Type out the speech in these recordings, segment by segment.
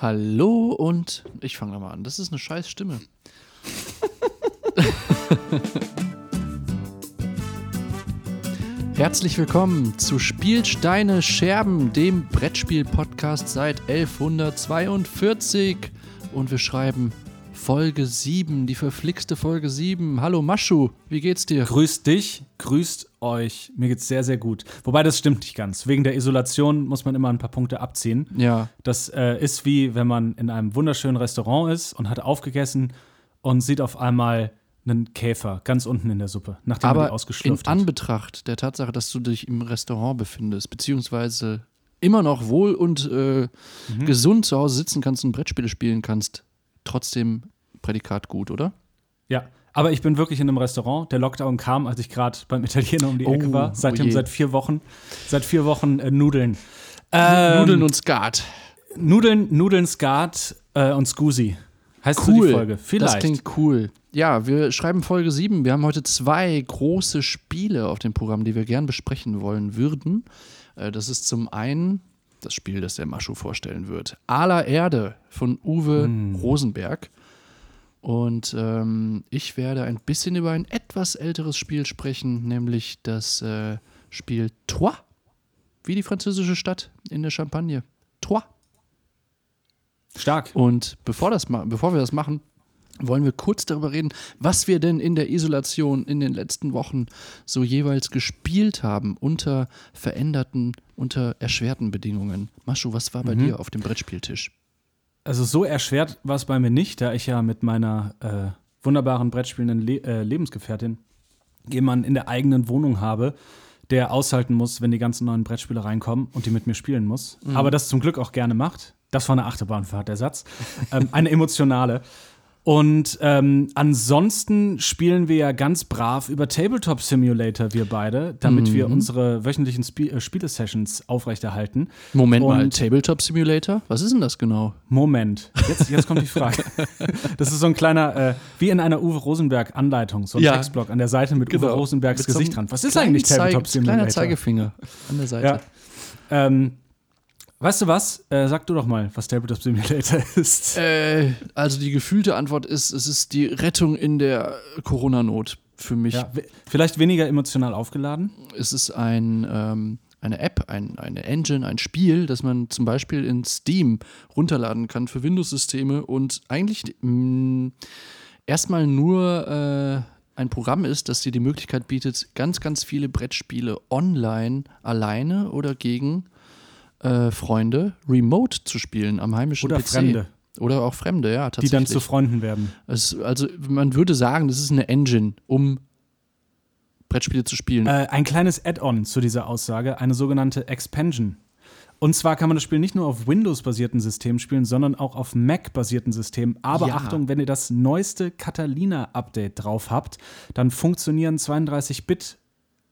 Hallo und ich fange da mal an. Das ist eine scheiß Stimme. Herzlich willkommen zu Spielsteine Scherben, dem Brettspiel-Podcast seit 1142. Und wir schreiben Folge 7, die verflixte Folge 7. Hallo Maschu, wie geht's dir? Grüßt dich, grüßt euch. Mir geht's sehr, sehr gut. Wobei das stimmt nicht ganz. Wegen der Isolation muss man immer ein paar Punkte abziehen. Ja. Das äh, ist wie, wenn man in einem wunderschönen Restaurant ist und hat aufgegessen und sieht auf einmal einen Käfer ganz unten in der Suppe, nachdem Aber man die in ausgeschlürft hat. Anbetracht der Tatsache, dass du dich im Restaurant befindest, beziehungsweise immer noch wohl und äh, Mhm. gesund zu Hause sitzen kannst und Brettspiele spielen kannst, trotzdem Prädikat gut, oder? Ja. Aber ich bin wirklich in einem Restaurant. Der Lockdown kam, als ich gerade beim Italiener um die Oh, Ecke war. oh Seitdem je. seit vier Wochen. Seit vier Wochen äh, Nudeln. Ähm, Nudeln und Skat. Nudeln, Nudeln, Skat äh, und Scusi. Heißt so Cool. die Folge. Vielleicht. Das klingt cool. Ja, wir schreiben Folge 7. Wir haben heute zwei große Spiele auf dem Programm, die wir gern besprechen wollen würden. Äh, Das ist zum einen das Spiel, das der Maschu vorstellen wird. Aller Erde von Uwe Hm. Rosenberg. Und ähm, ich werde ein bisschen über ein etwas älteres Spiel sprechen, nämlich das äh, Spiel Troyes. Wie die französische Stadt in der Champagne. Troyes. Stark. Und bevor, das, bevor wir das machen, wollen wir kurz darüber reden, was wir denn in der Isolation in den letzten Wochen so jeweils gespielt haben unter veränderten, unter erschwerten Bedingungen. Maschu, was war bei Mhm. dir auf dem Brettspieltisch? Also so erschwert war es bei mir nicht, da ich ja mit meiner äh, wunderbaren Brettspielenden Le äh, Lebensgefährtin jemanden in der eigenen Wohnung habe, der aushalten muss, wenn die ganzen neuen Brettspiele reinkommen und die mit mir spielen muss. Aber das zum Glück auch gerne macht. Das war eine Achterbahnfahrt, der Satz. ähm, eine emotionale. Und ähm, ansonsten spielen wir ja ganz brav über Tabletop Simulator, wir beide, damit wir unsere wöchentlichen Spie äh, Spielesessions aufrechterhalten. Moment mal, Und- Tabletop Simulator? Was ist denn das genau? Moment, jetzt, jetzt kommt die Frage. Das ist so ein kleiner, äh, wie in einer Uwe Rosenberg-Anleitung, so ein Ja. Textblock an der Seite mit Uwe Rosenbergs Mit Gesicht dran. Was ist eigentlich Tabletop Simulator? Kleiner Zeigefinger an der Seite. Ja. Ähm, weißt du was? Äh, sag du doch mal, was Tabletop Simulator ist. Äh, also die gefühlte Antwort ist, es ist die Rettung in der Corona-Not für mich. Ja, vielleicht weniger emotional aufgeladen. Es ist ein, ähm, eine App, ein, eine Engine, ein Spiel, das man zum Beispiel in Steam runterladen kann für Windows-Systeme und eigentlich mh, erstmal nur äh, ein Programm ist, das dir die Möglichkeit bietet, ganz, ganz viele Brettspiele online, alleine oder gegen äh, Freunde remote zu spielen am heimischen Oder PC. Fremde, Oder auch Fremde, ja, die tatsächlich. dann zu Freunden werden. es, also man würde sagen, das ist eine Engine, um Brettspiele zu spielen. Äh, ein kleines Add-on zu dieser Aussage, eine sogenannte Expansion. Und zwar kann man das Spiel nicht nur auf Windows-basierten Systemen spielen, sondern auch auf Mac-basierten Systemen. Aber Ja. Achtung, wenn ihr das neueste Catalina-Update drauf habt, dann funktionieren 32-Bit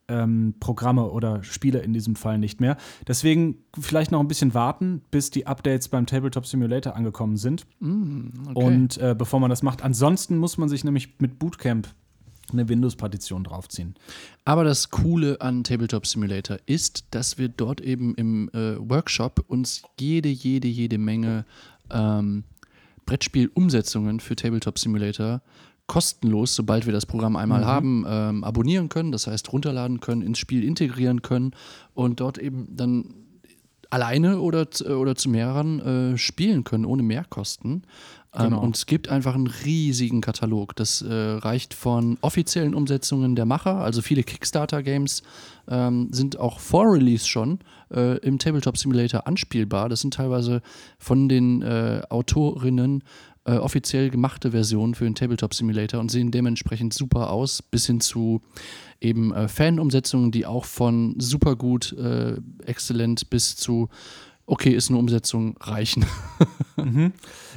ähm, Programme oder Spiele in diesem Fall nicht mehr. Deswegen vielleicht noch ein bisschen warten, bis die Updates beim Tabletop Simulator angekommen sind. Mm, okay. Und äh, bevor man das macht. Ansonsten muss man sich nämlich mit Bootcamp eine Windows-Partition draufziehen. Aber das Coole an Tabletop Simulator ist, dass wir dort eben im äh, Workshop uns jede, jede, jede Menge ähm, Brettspielumsetzungen für Tabletop Simulator kostenlos, sobald wir das Programm einmal haben, ähm, abonnieren können, das heißt runterladen können, ins Spiel integrieren können und dort eben dann alleine oder, z- oder zu mehreren äh, spielen können, ohne Mehrkosten. Ähm, Genau. und es gibt einfach einen riesigen Katalog. Das äh, reicht von offiziellen Umsetzungen der Macher, also viele Kickstarter-Games ähm, sind auch vor Release schon äh, im Tabletop Simulator anspielbar. Das sind teilweise von den äh, Autorinnen äh, offiziell gemachte Versionen für den Tabletop Simulator und sehen dementsprechend super aus, bis hin zu eben äh, Fan-Umsetzungen, die auch von super gut, äh, exzellent bis zu okay, ist eine Umsetzung reichen.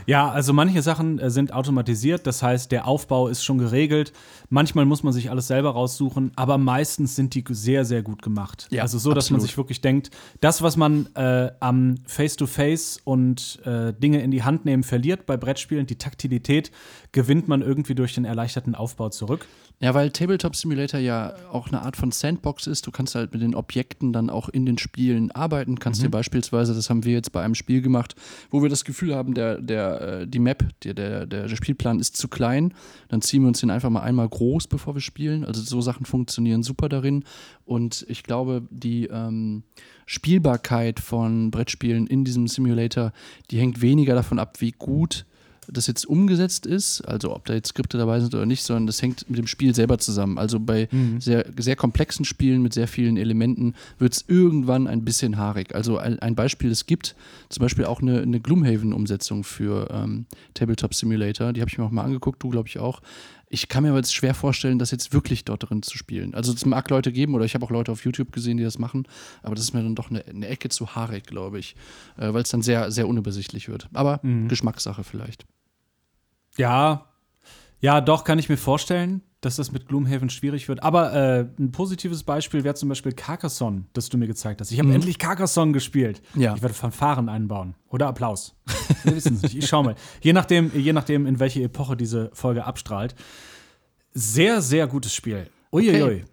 Ja, also manche Sachen äh, sind automatisiert, das heißt, der Aufbau ist schon geregelt. Manchmal muss man sich alles selber raussuchen, aber meistens sind die sehr, sehr gut gemacht. Ja, also so, dass man sich wirklich denkt, das, was man äh, am Face-to-Face und äh, Dinge in die Hand nehmen verliert bei Brettspielen, die Taktilität, gewinnt man irgendwie durch den erleichterten Aufbau zurück. Ja, weil Tabletop Simulator ja auch eine Art von Sandbox ist. Du kannst halt mit den Objekten dann auch in den Spielen arbeiten. Kannst dir beispielsweise, das haben wir jetzt bei einem Spiel gemacht, wo wir das Gefühl Gefühl haben, der, der, äh, die Map, der, der, der Spielplan ist zu klein, dann ziehen wir uns den einfach mal einmal groß, bevor wir spielen. Also so Sachen funktionieren super darin. Und ich glaube, die ähm, Spielbarkeit von Brettspielen in diesem Simulator, die hängt weniger davon ab, wie gut das jetzt umgesetzt ist, also ob da jetzt Skripte dabei sind oder nicht, sondern das hängt mit dem Spiel selber zusammen. Also bei mhm. sehr, sehr komplexen Spielen mit sehr vielen Elementen wird es irgendwann ein bisschen haarig. Also ein, ein, Beispiel, es gibt zum Beispiel auch eine, eine Gloomhaven-Umsetzung für ähm, Tabletop Simulator, die habe ich mir auch mal angeguckt, du glaube ich auch. Ich kann mir aber jetzt schwer vorstellen, das jetzt wirklich dort drin zu spielen. Also es mag Leute geben oder ich habe auch Leute auf YouTube gesehen, die das machen, aber das ist mir dann doch eine, eine Ecke zu haarig, glaube ich, äh, weil es dann sehr, sehr unübersichtlich wird. Aber mhm. Geschmackssache vielleicht. Ja, ja, doch, kann ich mir vorstellen, dass das mit Gloomhaven schwierig wird. Aber äh, ein positives Beispiel wäre zum Beispiel Carcassonne, das du mir gezeigt hast. Ich habe mhm. endlich Carcassonne gespielt. Ja. Ich werde Fanfaren einbauen. Oder Applaus. Wir wissen es nicht. Ich schau mal. Je nachdem, je nachdem, in welche Epoche diese Folge abstrahlt. Sehr, sehr gutes Spiel. Uiuiui. Okay.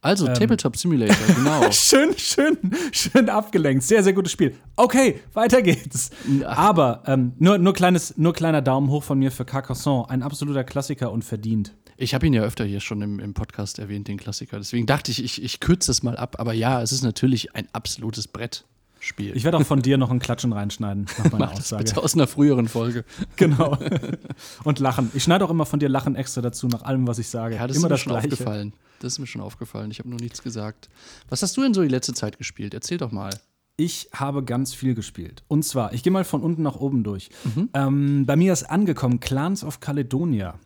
Also, ähm. Tabletop Simulator, genau. schön, schön, schön abgelenkt. Sehr, sehr gutes Spiel. Okay, weiter geht's. Aber ähm, nur, nur, kleines, nur kleiner Daumen hoch von mir für Carcassonne. Ein absoluter Klassiker und verdient. Ich habe ihn ja öfter hier schon im, im, Podcast erwähnt, den Klassiker. Deswegen dachte ich, ich, ich kürze das mal ab. Aber ja, es ist natürlich ein absolutes Brett. Spiel. Ich werde auch von dir noch ein Klatschen reinschneiden, nach meiner Mach Aussage. Das bitte aus einer früheren Folge. Genau. Und Lachen. Ich schneide auch immer von dir Lachen extra dazu, nach allem, was ich sage. Ja, das immer ist mir das schon Gleiche. aufgefallen. Das ist mir schon aufgefallen. Ich habe nur nichts gesagt. Was hast du denn so die letzte Zeit gespielt? Erzähl doch mal. Ich habe ganz viel gespielt. Und zwar, ich gehe mal von unten nach oben durch. Mhm. Ähm, bei mir ist angekommen Clans of Caledonia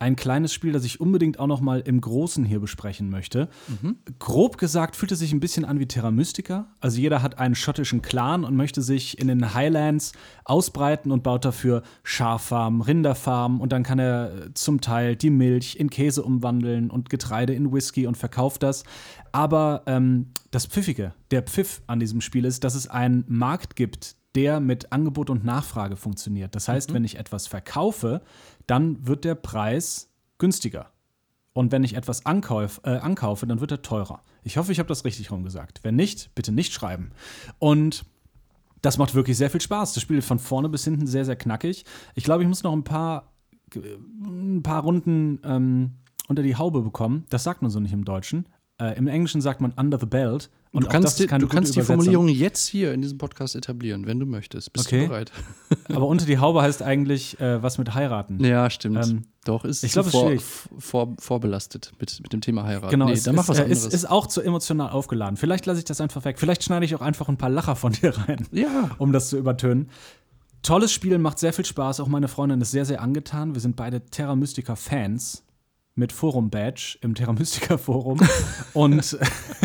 ein kleines Spiel, das ich unbedingt auch noch mal im Großen hier besprechen möchte. Mhm. Grob gesagt fühlt es sich ein bisschen an wie Terra Mystica. Also jeder hat einen schottischen Clan und möchte sich in den Highlands ausbreiten und baut dafür Schaffarmen, Rinderfarmen und dann kann er zum Teil die Milch in Käse umwandeln und Getreide in Whisky und verkauft das. Aber ähm, das Pfiffige, der Pfiff an diesem Spiel ist, dass es einen Markt gibt, der mit Angebot und Nachfrage funktioniert. Das heißt, mhm. wenn ich etwas verkaufe, dann wird der Preis günstiger. Und wenn ich etwas ankauf, äh, ankaufe, dann wird er teurer. Ich hoffe, ich habe das richtig rumgesagt. Wenn nicht, bitte nicht schreiben. Und das macht wirklich sehr viel Spaß. Das Spiel ist von vorne bis hinten sehr, sehr knackig. Ich glaube, ich muss noch ein paar, ein paar Runden ähm, unter die Haube bekommen. Das sagt man so nicht im Deutschen. Äh, Im Englischen sagt man under the belt. Und du kannst, die, du kannst die Formulierung jetzt hier in diesem Podcast etablieren, wenn du möchtest. Bist okay. du bereit? Aber unter die Haube heißt eigentlich äh, was mit heiraten. Ja, stimmt. Ähm, Doch, ist ich glaube, vor, vor, vorbelastet mit, mit dem Thema heiraten. Genau, nee, es dann mach ist, was anderes. Ist, ist auch zu emotional aufgeladen. Vielleicht lasse ich das einfach weg. Vielleicht schneide ich auch einfach ein paar Lacher von dir rein. Ja. Um das zu übertönen. Tolles Spiel, macht sehr viel Spaß. Auch meine Freundin ist sehr, sehr angetan. Wir sind beide Terra Mystica Fans mit Forum-Badge im Terra Mystica Forum und,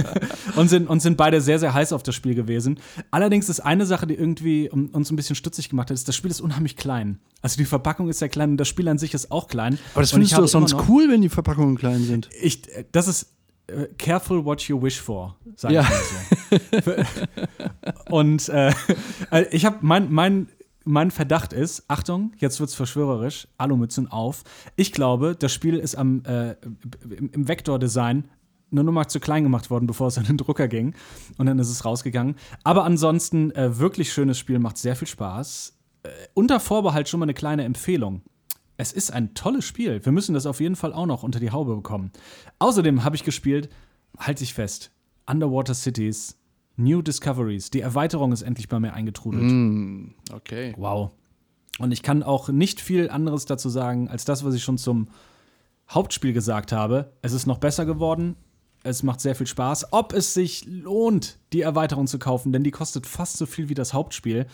und, sind, und sind beide sehr, sehr heiß auf das Spiel gewesen. Allerdings ist eine Sache, die irgendwie uns ein bisschen stutzig gemacht hat, ist, das Spiel ist unheimlich klein. Also die Verpackung ist sehr klein und das Spiel an sich ist auch klein. Aber das findest du doch sonst cool, wenn die Verpackungen klein sind. Ich, das ist äh, careful what you wish for, sage ja. ich mal so. und äh, äh ich habe mein, mein mein Verdacht ist, Achtung, jetzt wird's verschwörerisch, Alumützen auf. Ich glaube, das Spiel ist am, äh, im Vektordesign nur noch mal zu klein gemacht worden, bevor es an den Drucker ging. Und dann ist es rausgegangen. Aber ansonsten, äh, wirklich schönes Spiel, macht sehr viel Spaß. Äh, unter Vorbehalt schon mal eine kleine Empfehlung. Es ist ein tolles Spiel. Wir müssen das auf jeden Fall auch noch unter die Haube bekommen. Außerdem habe ich gespielt, halte ich fest, Underwater Cities New Discoveries. Die Erweiterung ist endlich bei mir eingetrudelt. Mm, okay. Wow. Und ich kann auch nicht viel anderes dazu sagen, als das, was ich schon zum Hauptspiel gesagt habe. Es ist noch besser geworden. Es macht sehr viel Spaß. Ob es sich lohnt, die Erweiterung zu kaufen, denn die kostet fast so viel wie das Hauptspiel.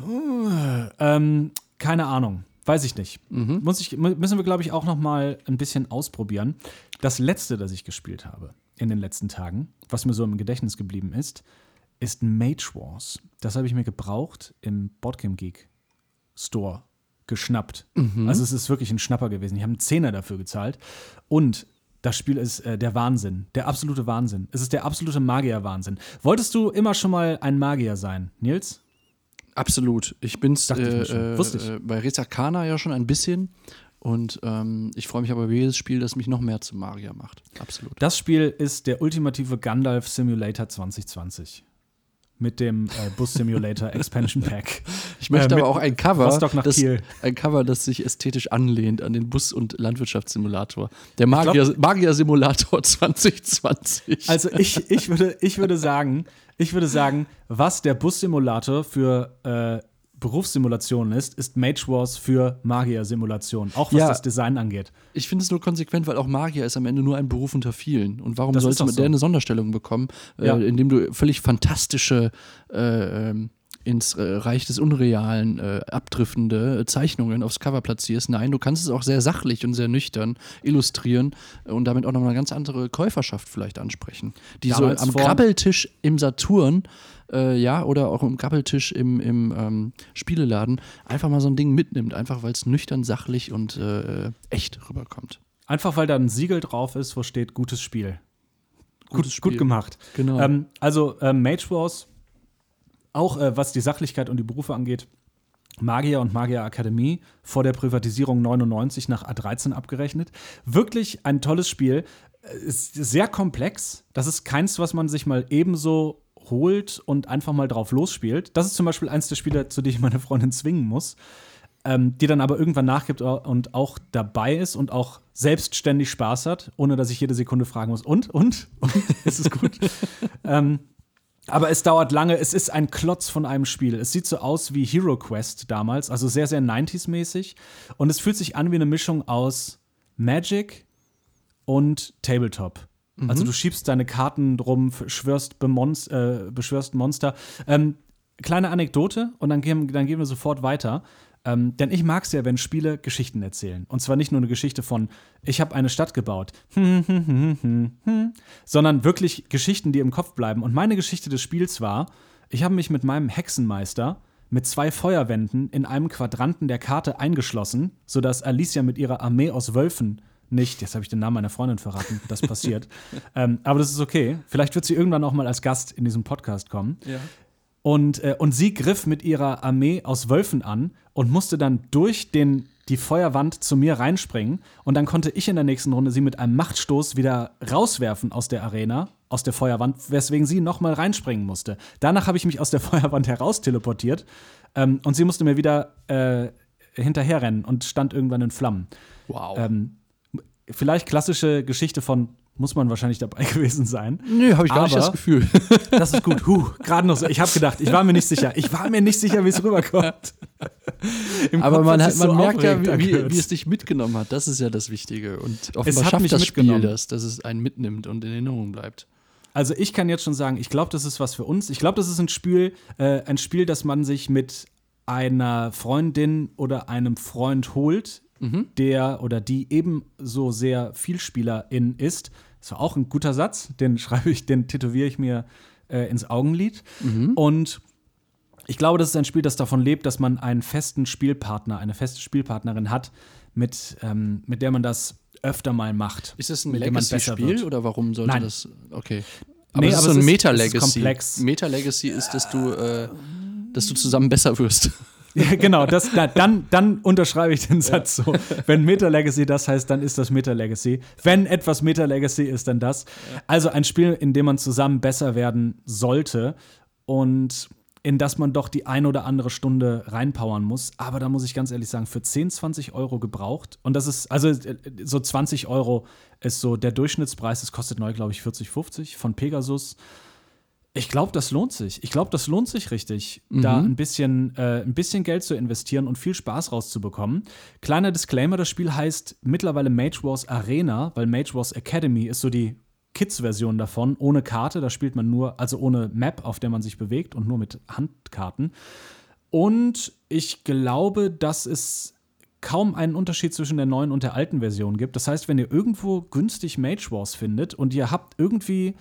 Uh, ähm, keine Ahnung. Weiß ich nicht. Mhm. Muss ich, müssen wir, glaube ich, auch noch mal ein bisschen ausprobieren. Das letzte, das ich gespielt habe, in den letzten Tagen, was mir so im Gedächtnis geblieben ist, ist Mage Wars. Das habe ich mir gebraucht im Boardgame Geek Store geschnappt. Mhm. Also es ist wirklich ein Schnapper gewesen. Ich habe einen Zehner dafür gezahlt. Und das Spiel ist äh, der Wahnsinn, der absolute Wahnsinn. Es ist der absolute Magier-Wahnsinn. Wolltest du immer schon mal ein Magier sein, Nils? Absolut. Ich bin's äh, äh, äh, bei Resakana ja schon ein bisschen. Und ähm, ich freue mich aber über jedes Spiel, das mich noch mehr zum Magier macht. Absolut. Das Spiel ist der ultimative Gandalf Simulator 2020. mit dem äh, Bus Simulator Expansion Pack. Ich möchte Äh, aber auch ein Cover, das, Kiel. ein Cover, das sich ästhetisch anlehnt an den Bus- und Landwirtschaftssimulator. Der Magier- Magier-Simulator 2020. Also ich, ich, würde, ich würde sagen, ich würde sagen, was der Bus-Simulator für äh, Berufssimulationen ist, ist Mage Wars für Magier-Simulationen, auch was Ja. das Design angeht. Ich finde es nur konsequent, weil auch Magier ist am Ende nur ein Beruf unter vielen. Und warum Das sollte doch man so. der eine Sonderstellung bekommen, Ja. äh, indem du völlig fantastische, äh, ähm, ins äh, Reich des Unrealen äh, abdriftende äh, Zeichnungen aufs Cover platzierst? Nein, du kannst es auch sehr sachlich und sehr nüchtern illustrieren äh, und damit auch nochmal eine ganz andere Käuferschaft vielleicht ansprechen. Die Damals so am Grabbeltisch im Saturn äh, ja, oder auch im Grabbeltisch im, im ähm, Spieleladen einfach mal so ein Ding mitnimmt, einfach weil es nüchtern, sachlich und äh, echt rüberkommt. Einfach weil da ein Siegel drauf ist, wo steht gutes Spiel. Gutes gut, Spiel. gut gemacht. Genau. Ähm, also ähm, Mage Wars, auch äh, was die Sachlichkeit und die Berufe angeht, Magier und Magier Akademie vor der Privatisierung 99 nach A13 abgerechnet. Wirklich ein tolles Spiel. Äh, Ist sehr komplex. Das ist keins, was man sich mal ebenso holt und einfach mal drauf losspielt. Das ist zum Beispiel eins der Spiele, zu denen ich meine Freundin zwingen muss. Ähm, die dann aber irgendwann nachgibt und auch dabei ist und auch selbstständig Spaß hat, ohne dass ich jede Sekunde fragen muss, und, und, und ist gut? ähm, aber es dauert lange, es ist ein Klotz von einem Spiel. Es sieht so aus wie Hero Quest damals, also sehr, sehr 90s-mäßig. Und es fühlt sich an wie eine Mischung aus Magic und Tabletop. Also du schiebst deine Karten drum, schwörst Bemonst, äh, beschwörst Monster. Ähm, kleine Anekdote und dann gehen, dann gehen wir sofort weiter. Ähm, denn ich mag es ja, wenn Spiele Geschichten erzählen. Und zwar nicht nur eine Geschichte von, ich habe eine Stadt gebaut, sondern wirklich Geschichten, die im Kopf bleiben. Und meine Geschichte des Spiels war, ich habe mich mit meinem Hexenmeister mit zwei Feuerwänden in einem Quadranten der Karte eingeschlossen, sodass Alicia mit ihrer Armee aus Wölfen nicht, jetzt habe ich den Namen meiner Freundin verraten, das passiert. ähm, aber das ist okay. Vielleicht wird sie irgendwann auch mal als Gast in diesem Podcast kommen. ja. Und, äh, und sie griff mit ihrer Armee aus Wölfen an und musste dann durch den, die Feuerwand zu mir reinspringen. Und dann konnte ich in der nächsten Runde sie mit einem Machtstoß wieder rauswerfen aus der Arena, aus der Feuerwand, weswegen sie nochmal reinspringen musste. Danach habe ich mich aus der Feuerwand heraus teleportiert ähm, und sie musste mir wieder äh, hinterherrennen und stand irgendwann in Flammen. Wow. Ähm, vielleicht klassische Geschichte von, muss man wahrscheinlich dabei gewesen sein. Nö, habe ich gar nicht aber- das Gefühl. Das ist gut. Huh, gerade noch so. Ich habe gedacht, ich war mir nicht sicher. Ich war mir nicht sicher, wie es rüberkommt. Im Aber Kopf man, hat man so merkt ja, wie, wie, es dich mitgenommen hat. Das ist ja das Wichtige. Und offenbar schafft mich das Spiel das, dass es einen mitnimmt und in Erinnerung bleibt. Also ich kann jetzt schon sagen, ich glaube, das ist was für uns. Ich glaube, das ist ein Spiel, äh, ein Spiel, das man sich mit einer Freundin oder einem Freund holt, der oder die ebenso sehr Vielspielerin ist. Das war auch ein guter Satz, den schreibe ich, den tätowiere ich mir äh, ins Augenlid. Und ich glaube, das ist ein Spiel, das davon lebt, dass man einen festen Spielpartner, eine feste Spielpartnerin hat, mit, ähm, mit der man das öfter mal macht. Ist das ein Legacy-Spiel oder warum sollte Nein. das? Okay. Aber Nee, es ist aber so ein es es Meta-Legacy. Meta-Legacy ist, dass du, äh, dass du zusammen besser wirst. Ja, genau, das, dann, dann unterschreibe ich den Satz so. Wenn Meta Legacy das heißt, dann ist das Meta Legacy. Wenn etwas Meta Legacy ist, dann das. Also ein Spiel, in dem man zusammen besser werden sollte und in das man doch die ein oder andere Stunde reinpowern muss. Aber da muss ich ganz ehrlich sagen, für 10, 20 Euro gebraucht. Und das ist, also äh, so 20 Euro ist so der Durchschnittspreis. Es kostet neu, glaube ich, 40, 50 von Pegasus. Ich glaube, das lohnt sich. Ich glaube, das lohnt sich richtig, da ein bisschen, äh, ein bisschen Geld zu investieren und viel Spaß rauszubekommen. Kleiner Disclaimer: Das Spiel heißt mittlerweile Mage Wars Arena, weil Mage Wars Academy ist so die Kids-Version davon, ohne Karte. Da spielt man nur, also ohne Map, auf der man sich bewegt und nur mit Handkarten. Und ich glaube, dass es kaum einen Unterschied zwischen der neuen und der alten Version gibt. Das heißt, wenn ihr irgendwo günstig Mage Wars findet und ihr habt irgendwie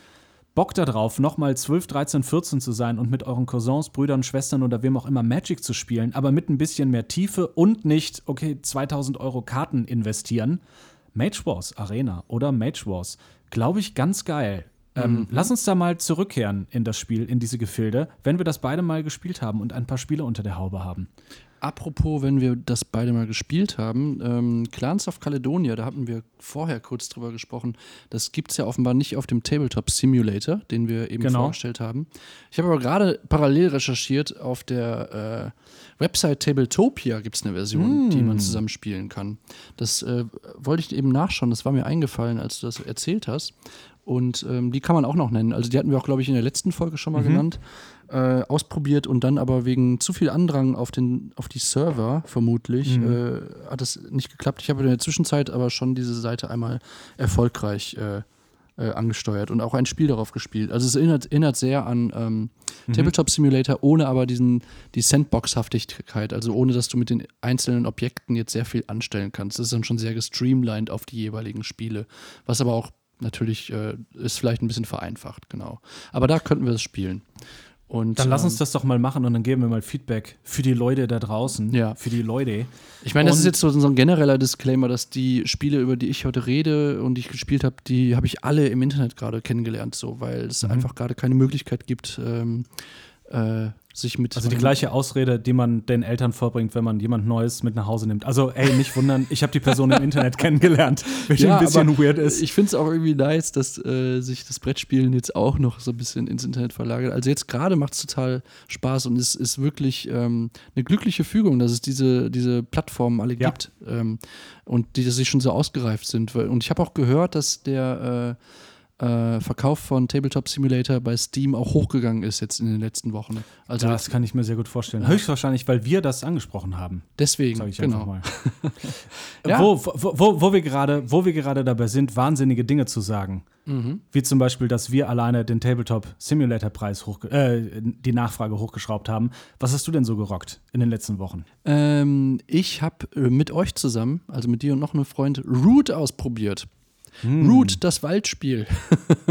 Bock darauf, nochmal 12, 13, 14 zu sein und mit euren Cousins, Brüdern, Schwestern oder wem auch immer Magic zu spielen, aber mit ein bisschen mehr Tiefe und nicht, okay, 2000 Euro Karten investieren. Mage Wars Arena oder Mage Wars, glaube ich, ganz geil. Ähm, Mhm. Lass uns da mal zurückkehren in das Spiel, in diese Gefilde, wenn wir das beide mal gespielt haben und ein paar Spiele unter der Haube haben. Apropos, wenn wir das beide mal gespielt haben, ähm, Clans of Caledonia, da hatten wir vorher kurz drüber gesprochen. Das gibt es ja offenbar nicht auf dem Tabletop Simulator, den wir eben Genau. vorgestellt haben. Ich habe aber gerade parallel recherchiert, auf der äh, Website Tabletopia gibt es eine Version, die man zusammen spielen kann. Das äh, wollte ich eben nachschauen, das war mir eingefallen, als du das erzählt hast. Und ähm, die kann man auch noch nennen. Also die hatten wir auch, glaube ich, in der letzten Folge schon mal genannt. Äh, ausprobiert und dann aber wegen zu viel Andrang auf, den, auf die Server, vermutlich, äh, hat es nicht geklappt. Ich habe in der Zwischenzeit aber schon diese Seite einmal erfolgreich äh, äh, angesteuert und auch ein Spiel darauf gespielt. Also es erinnert, erinnert sehr an ähm, Tabletop Simulator, ohne aber diesen, die Sandbox-Haftigkeit, also ohne dass du mit den einzelnen Objekten jetzt sehr viel anstellen kannst. Das ist dann schon sehr gestreamlined auf die jeweiligen Spiele, was aber auch natürlich äh, ist vielleicht ein bisschen vereinfacht, genau. Aber da könnten wir es spielen. Und, Dann lass ähm, uns das doch mal machen und dann geben wir mal Feedback für die Leute da draußen. Ja. Für die Leute. Ich meine, das ist Und- jetzt so, so ein genereller Disclaimer, dass die Spiele, über die ich heute rede und die ich gespielt habe, die habe ich alle im Internet gerade kennengelernt, so, weil es Mhm. einfach gerade keine Möglichkeit gibt, ähm, äh, sich mit. Also die gleiche Ausrede, die man den Eltern vorbringt, wenn man jemand Neues mit nach Hause nimmt. Also, ey, nicht wundern, ich habe die Person im Internet kennengelernt, welche Ja, ein bisschen weird ist. Ich finde es auch irgendwie nice, dass äh, sich das Brettspielen jetzt auch noch so ein bisschen ins Internet verlagert. Also jetzt gerade macht es total Spaß und es ist wirklich ähm, eine glückliche Fügung, dass es diese, diese Plattformen alle Ja. gibt ähm, und die dass sie schon so ausgereift sind. Und ich habe auch gehört, dass der äh, äh, Verkauf von Tabletop Simulator bei Steam auch hochgegangen ist jetzt in den letzten Wochen. Also das kann ich mir sehr gut vorstellen. Höchstwahrscheinlich, weil wir das angesprochen haben, deswegen, sage ich einfach genau. mal. Ja. wo, wo, wo, wo wir gerade, wo wir gerade dabei sind, wahnsinnige Dinge zu sagen. Mhm. Wie zum Beispiel, dass wir alleine den Tabletop Simulator Preis hoch, äh, die Nachfrage hochgeschraubt haben. Was hast du denn so gerockt in den letzten Wochen? Ähm, ich habe äh, mit euch zusammen, also mit dir und noch einem Freund, Root ausprobiert. Root, das Waldspiel.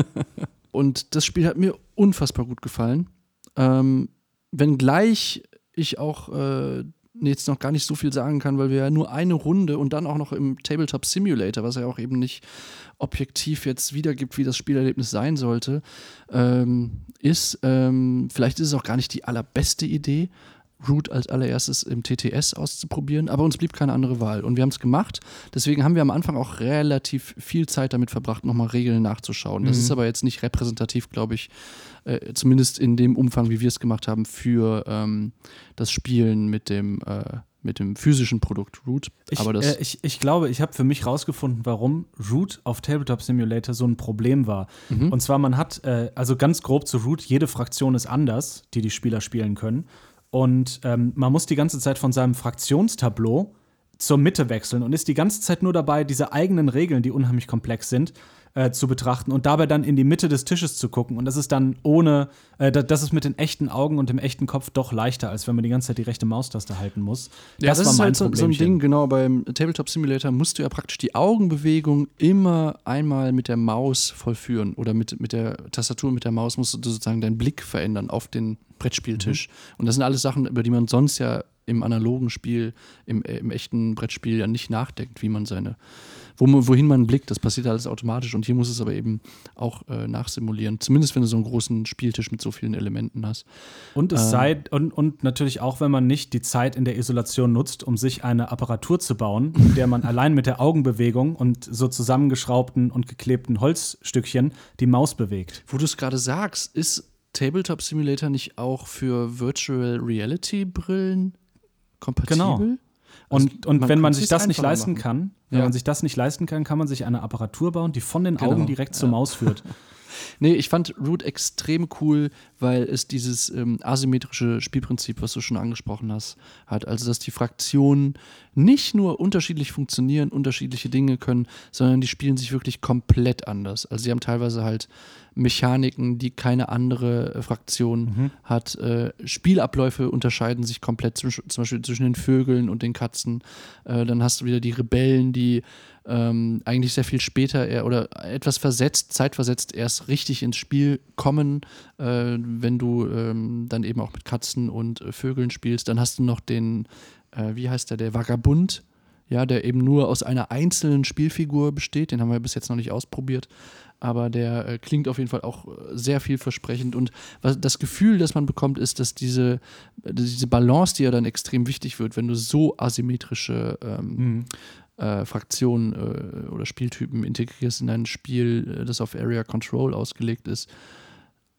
und das Spiel hat mir unfassbar gut gefallen. Ähm, wenngleich ich auch äh, jetzt noch gar nicht so viel sagen kann, weil wir ja nur eine Runde und dann auch noch im Tabletop Simulator, was ja auch eben nicht objektiv jetzt wiedergibt, wie das Spielerlebnis sein sollte, ähm, ist, ähm, vielleicht ist es auch gar nicht die allerbeste Idee, Root als allererstes im TTS auszuprobieren, aber uns blieb keine andere Wahl. Und wir haben es gemacht. Deswegen haben wir am Anfang auch relativ viel Zeit damit verbracht, nochmal Regeln nachzuschauen. Das ist aber jetzt nicht repräsentativ, glaube ich, äh, zumindest in dem Umfang, wie wir es gemacht haben, für ähm, das Spielen mit dem, äh, mit dem physischen Produkt Root. Ich, aber das, äh, ich, ich glaube, ich habe für mich rausgefunden, warum Root auf Tabletop Simulator so ein Problem war. Mhm. Und zwar, man hat, äh, also ganz grob zu Root, jede Fraktion ist anders, die die Spieler spielen können. Und ähm, man muss die ganze Zeit von seinem Fraktionstableau zur Mitte wechseln und ist die ganze Zeit nur dabei, diese eigenen Regeln, die unheimlich komplex sind, äh, zu betrachten und dabei dann in die Mitte des Tisches zu gucken. Und das ist dann ohne, äh, da- das ist mit den echten Augen und dem echten Kopf doch leichter, als wenn man die ganze Zeit die rechte Maustaste halten muss. Ja, das, war ist mein halt so, so ein. Ding, genau, beim Tabletop Simulator musst du ja praktisch die Augenbewegung immer einmal mit der Maus vollführen oder mit, mit der Tastatur mit der Maus musst du sozusagen deinen Blick verändern auf den Brettspieltisch. Und das sind alles Sachen, über die man sonst ja im analogen Spiel, im, äh, im echten Brettspiel ja nicht nachdenkt, wie man seine, wo, wohin man blickt, das passiert alles automatisch und hier muss es aber eben auch äh, nachsimulieren, zumindest wenn du so einen großen Spieltisch mit so vielen Elementen hast. Und es Ähm. sei, und, und natürlich auch, wenn man nicht die Zeit in der Isolation nutzt, um sich eine Apparatur zu bauen, in der man allein mit der Augenbewegung und so zusammengeschraubten und geklebten Holzstückchen die Maus bewegt. Wo du es gerade sagst, ist Tabletop Simulator nicht auch für Virtual Reality Brillen kompatibel? Genau. Und, Also, und man wenn man sich das nicht leisten machen. kann, wenn Ja. man sich das nicht leisten kann, kann man sich eine Apparatur bauen, die von den Genau, Augen direkt zur. Maus führt. Nee, ich fand Root extrem cool, weil es dieses ähm, asymmetrische Spielprinzip, was du schon angesprochen hast, hat. Also, dass die Fraktionen nicht nur unterschiedlich funktionieren, unterschiedliche Dinge können, sondern die spielen sich wirklich komplett anders. Also, sie haben teilweise halt Mechaniken, die keine andere äh, Fraktion hat. Äh, Spielabläufe unterscheiden sich komplett, zwischen, zum Beispiel zwischen den Vögeln und den Katzen. Äh, dann hast du wieder die Rebellen, die ähm, eigentlich sehr viel später eher oder etwas versetzt, zeitversetzt erst richtig ins Spiel kommen, äh, wenn du ähm, dann eben auch mit Katzen und äh, Vögeln spielst. Dann hast du noch den, äh, wie heißt der, der Vagabund, ja, der eben nur aus einer einzelnen Spielfigur besteht. Den haben wir bis jetzt noch nicht ausprobiert. aber der äh, klingt auf jeden Fall auch äh, sehr vielversprechend. Und was, das Gefühl, das man bekommt, ist, dass diese, diese Balance, die ja dann extrem wichtig wird, wenn du so asymmetrische ähm, mhm. Äh, Fraktionen äh, oder Spieltypen integrierst in ein Spiel, äh, das auf Area Control ausgelegt ist,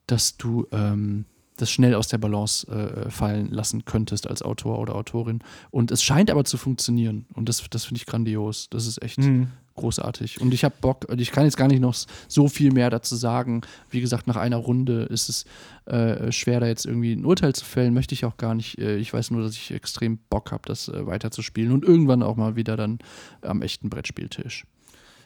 dass du ähm, das schnell aus der Balance äh, fallen lassen könntest als Autor oder Autorin. Und es scheint aber zu funktionieren. Und das, das finde ich grandios. Das ist echt mhm großartig. Und ich habe Bock, ich kann jetzt gar nicht noch so viel mehr dazu sagen. Wie gesagt, nach einer Runde ist es äh, schwer, da jetzt irgendwie ein Urteil zu fällen. Möchte ich auch gar nicht. Äh, ich weiß nur, dass ich extrem Bock habe, das äh, weiterzuspielen und irgendwann auch mal wieder dann am echten Brettspieltisch.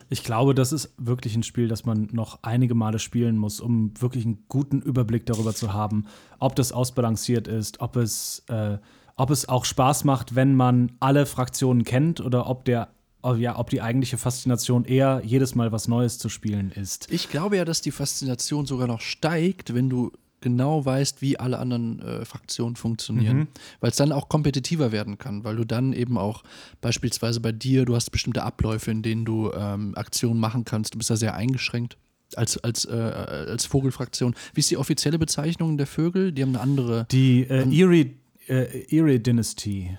Ich glaube, das ist wirklich ein Spiel, das man noch einige Male spielen muss, um wirklich einen guten Überblick darüber zu haben, ob das ausbalanciert ist, ob es, äh, ob es auch Spaß macht, wenn man alle Fraktionen kennt oder ob der ja, ob die eigentliche Faszination eher jedes Mal was Neues zu spielen ist. Ich glaube ja, dass die Faszination sogar noch steigt, wenn du genau weißt, wie alle anderen äh, Fraktionen funktionieren. Mhm. Weil es dann auch kompetitiver werden kann, weil du dann eben auch beispielsweise bei dir, du hast bestimmte Abläufe, in denen du ähm, Aktionen machen kannst. Du bist da sehr eingeschränkt als, als, äh, als Vogelfraktion. Wie ist die offizielle Bezeichnung der Vögel? Die haben eine andere. Die äh, Erie, äh, Erie Dynasty.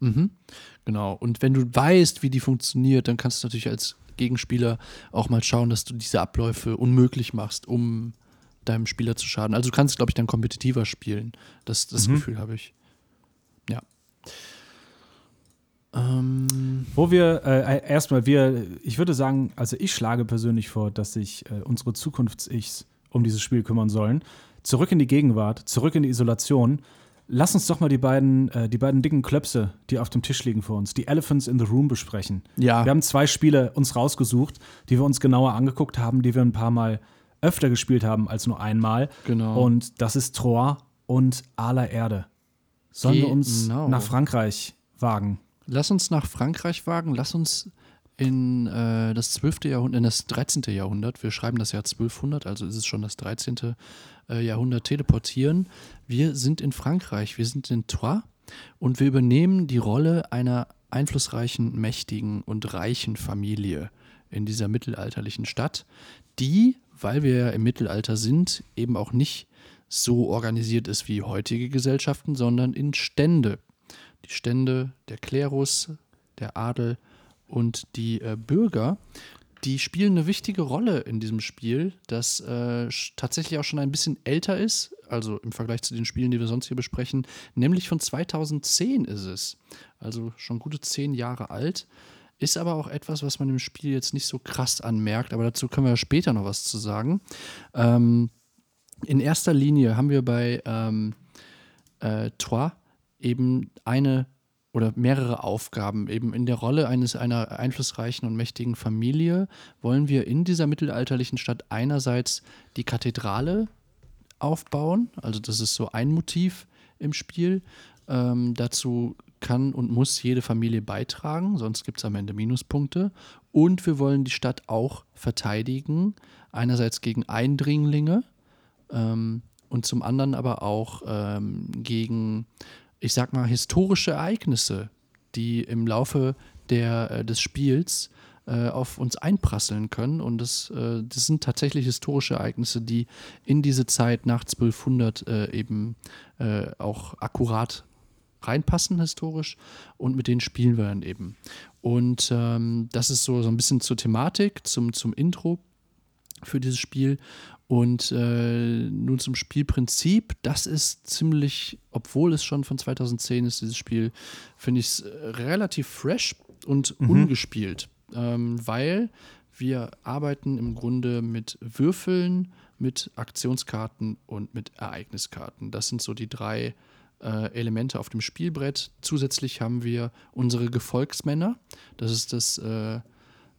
Mhm. Genau. Und wenn du weißt, wie die funktioniert, dann kannst du natürlich als Gegenspieler auch mal schauen, dass du diese Abläufe unmöglich machst, um deinem Spieler zu schaden. Also du kannst, glaube ich, dann kompetitiver spielen. Das, das mhm. Gefühl habe ich. Ja. Ähm. Wo wir äh, äh, erstmal, wir, ich würde sagen, also ich schlage persönlich vor, dass sich äh, unsere Zukunfts-Ichs um dieses Spiel kümmern sollen. Zurück in die Gegenwart, zurück in die Isolation Lass uns doch mal die beiden, äh, die beiden dicken Klöpse, die auf dem Tisch liegen vor uns, die Elephants in the Room besprechen. Ja. Wir haben zwei Spiele uns rausgesucht, die wir uns genauer angeguckt haben, die wir ein paar Mal öfter gespielt haben als nur einmal. Genau. Und das ist Troyes und Aller Erde. Sollen genau. wir uns nach Frankreich wagen? Lass uns nach Frankreich wagen. Lass uns in äh, das 12. Jahrhundert, in das 13. Jahrhundert, wir schreiben das Jahr 1200, also ist es schon das 13. Äh, Jahrhundert teleportieren. Wir sind in Frankreich, wir sind in Troyes und wir übernehmen die Rolle einer einflussreichen, mächtigen und reichen Familie in dieser mittelalterlichen Stadt, die, weil wir im Mittelalter sind, eben auch nicht so organisiert ist wie heutige Gesellschaften, sondern in Stände. Die Stände, der Klerus, der Adel und die äh, Bürger, die spielen eine wichtige Rolle in diesem Spiel, das äh, tatsächlich auch schon ein bisschen älter ist, also im Vergleich zu den Spielen, die wir sonst hier besprechen, nämlich von 2010 ist es. Also schon gute zehn Jahre alt. Ist aber auch etwas, was man im Spiel jetzt nicht so krass anmerkt, aber dazu können wir später noch was zu sagen. Ähm, in erster Linie haben wir bei ähm, äh, Trois eben eine oder mehrere Aufgaben. Eben in der Rolle eines einer einflussreichen und mächtigen Familie wollen wir in dieser mittelalterlichen Stadt einerseits die Kathedrale aufbauen, also das ist so ein Motiv im Spiel. Ähm, dazu kann und muss jede Familie beitragen, sonst gibt es am Ende Minuspunkte. Und wir wollen die Stadt auch verteidigen, einerseits gegen Eindringlinge ähm, und zum anderen aber auch ähm, gegen ich sag mal, historische Ereignisse, die im Laufe der, äh, des Spiels äh, auf uns einprasseln können. Und das, äh, das sind tatsächlich historische Ereignisse, die in diese Zeit nach 1200 äh, eben äh, auch akkurat reinpassen historisch und mit denen spielen wir dann eben. Und ähm, das ist so, so ein bisschen zur Thematik, zum, zum Intro für dieses Spiel. Und äh, nun zum Spielprinzip. Das ist ziemlich, obwohl es schon von 2010 ist, dieses Spiel, finde ich es relativ fresh und mhm. ungespielt. Ähm, weil wir arbeiten im Grunde mit Würfeln, mit Aktionskarten und mit Ereigniskarten. Das sind so die drei äh, Elemente auf dem Spielbrett. Zusätzlich haben wir unsere Gefolgsmänner. Das ist das äh,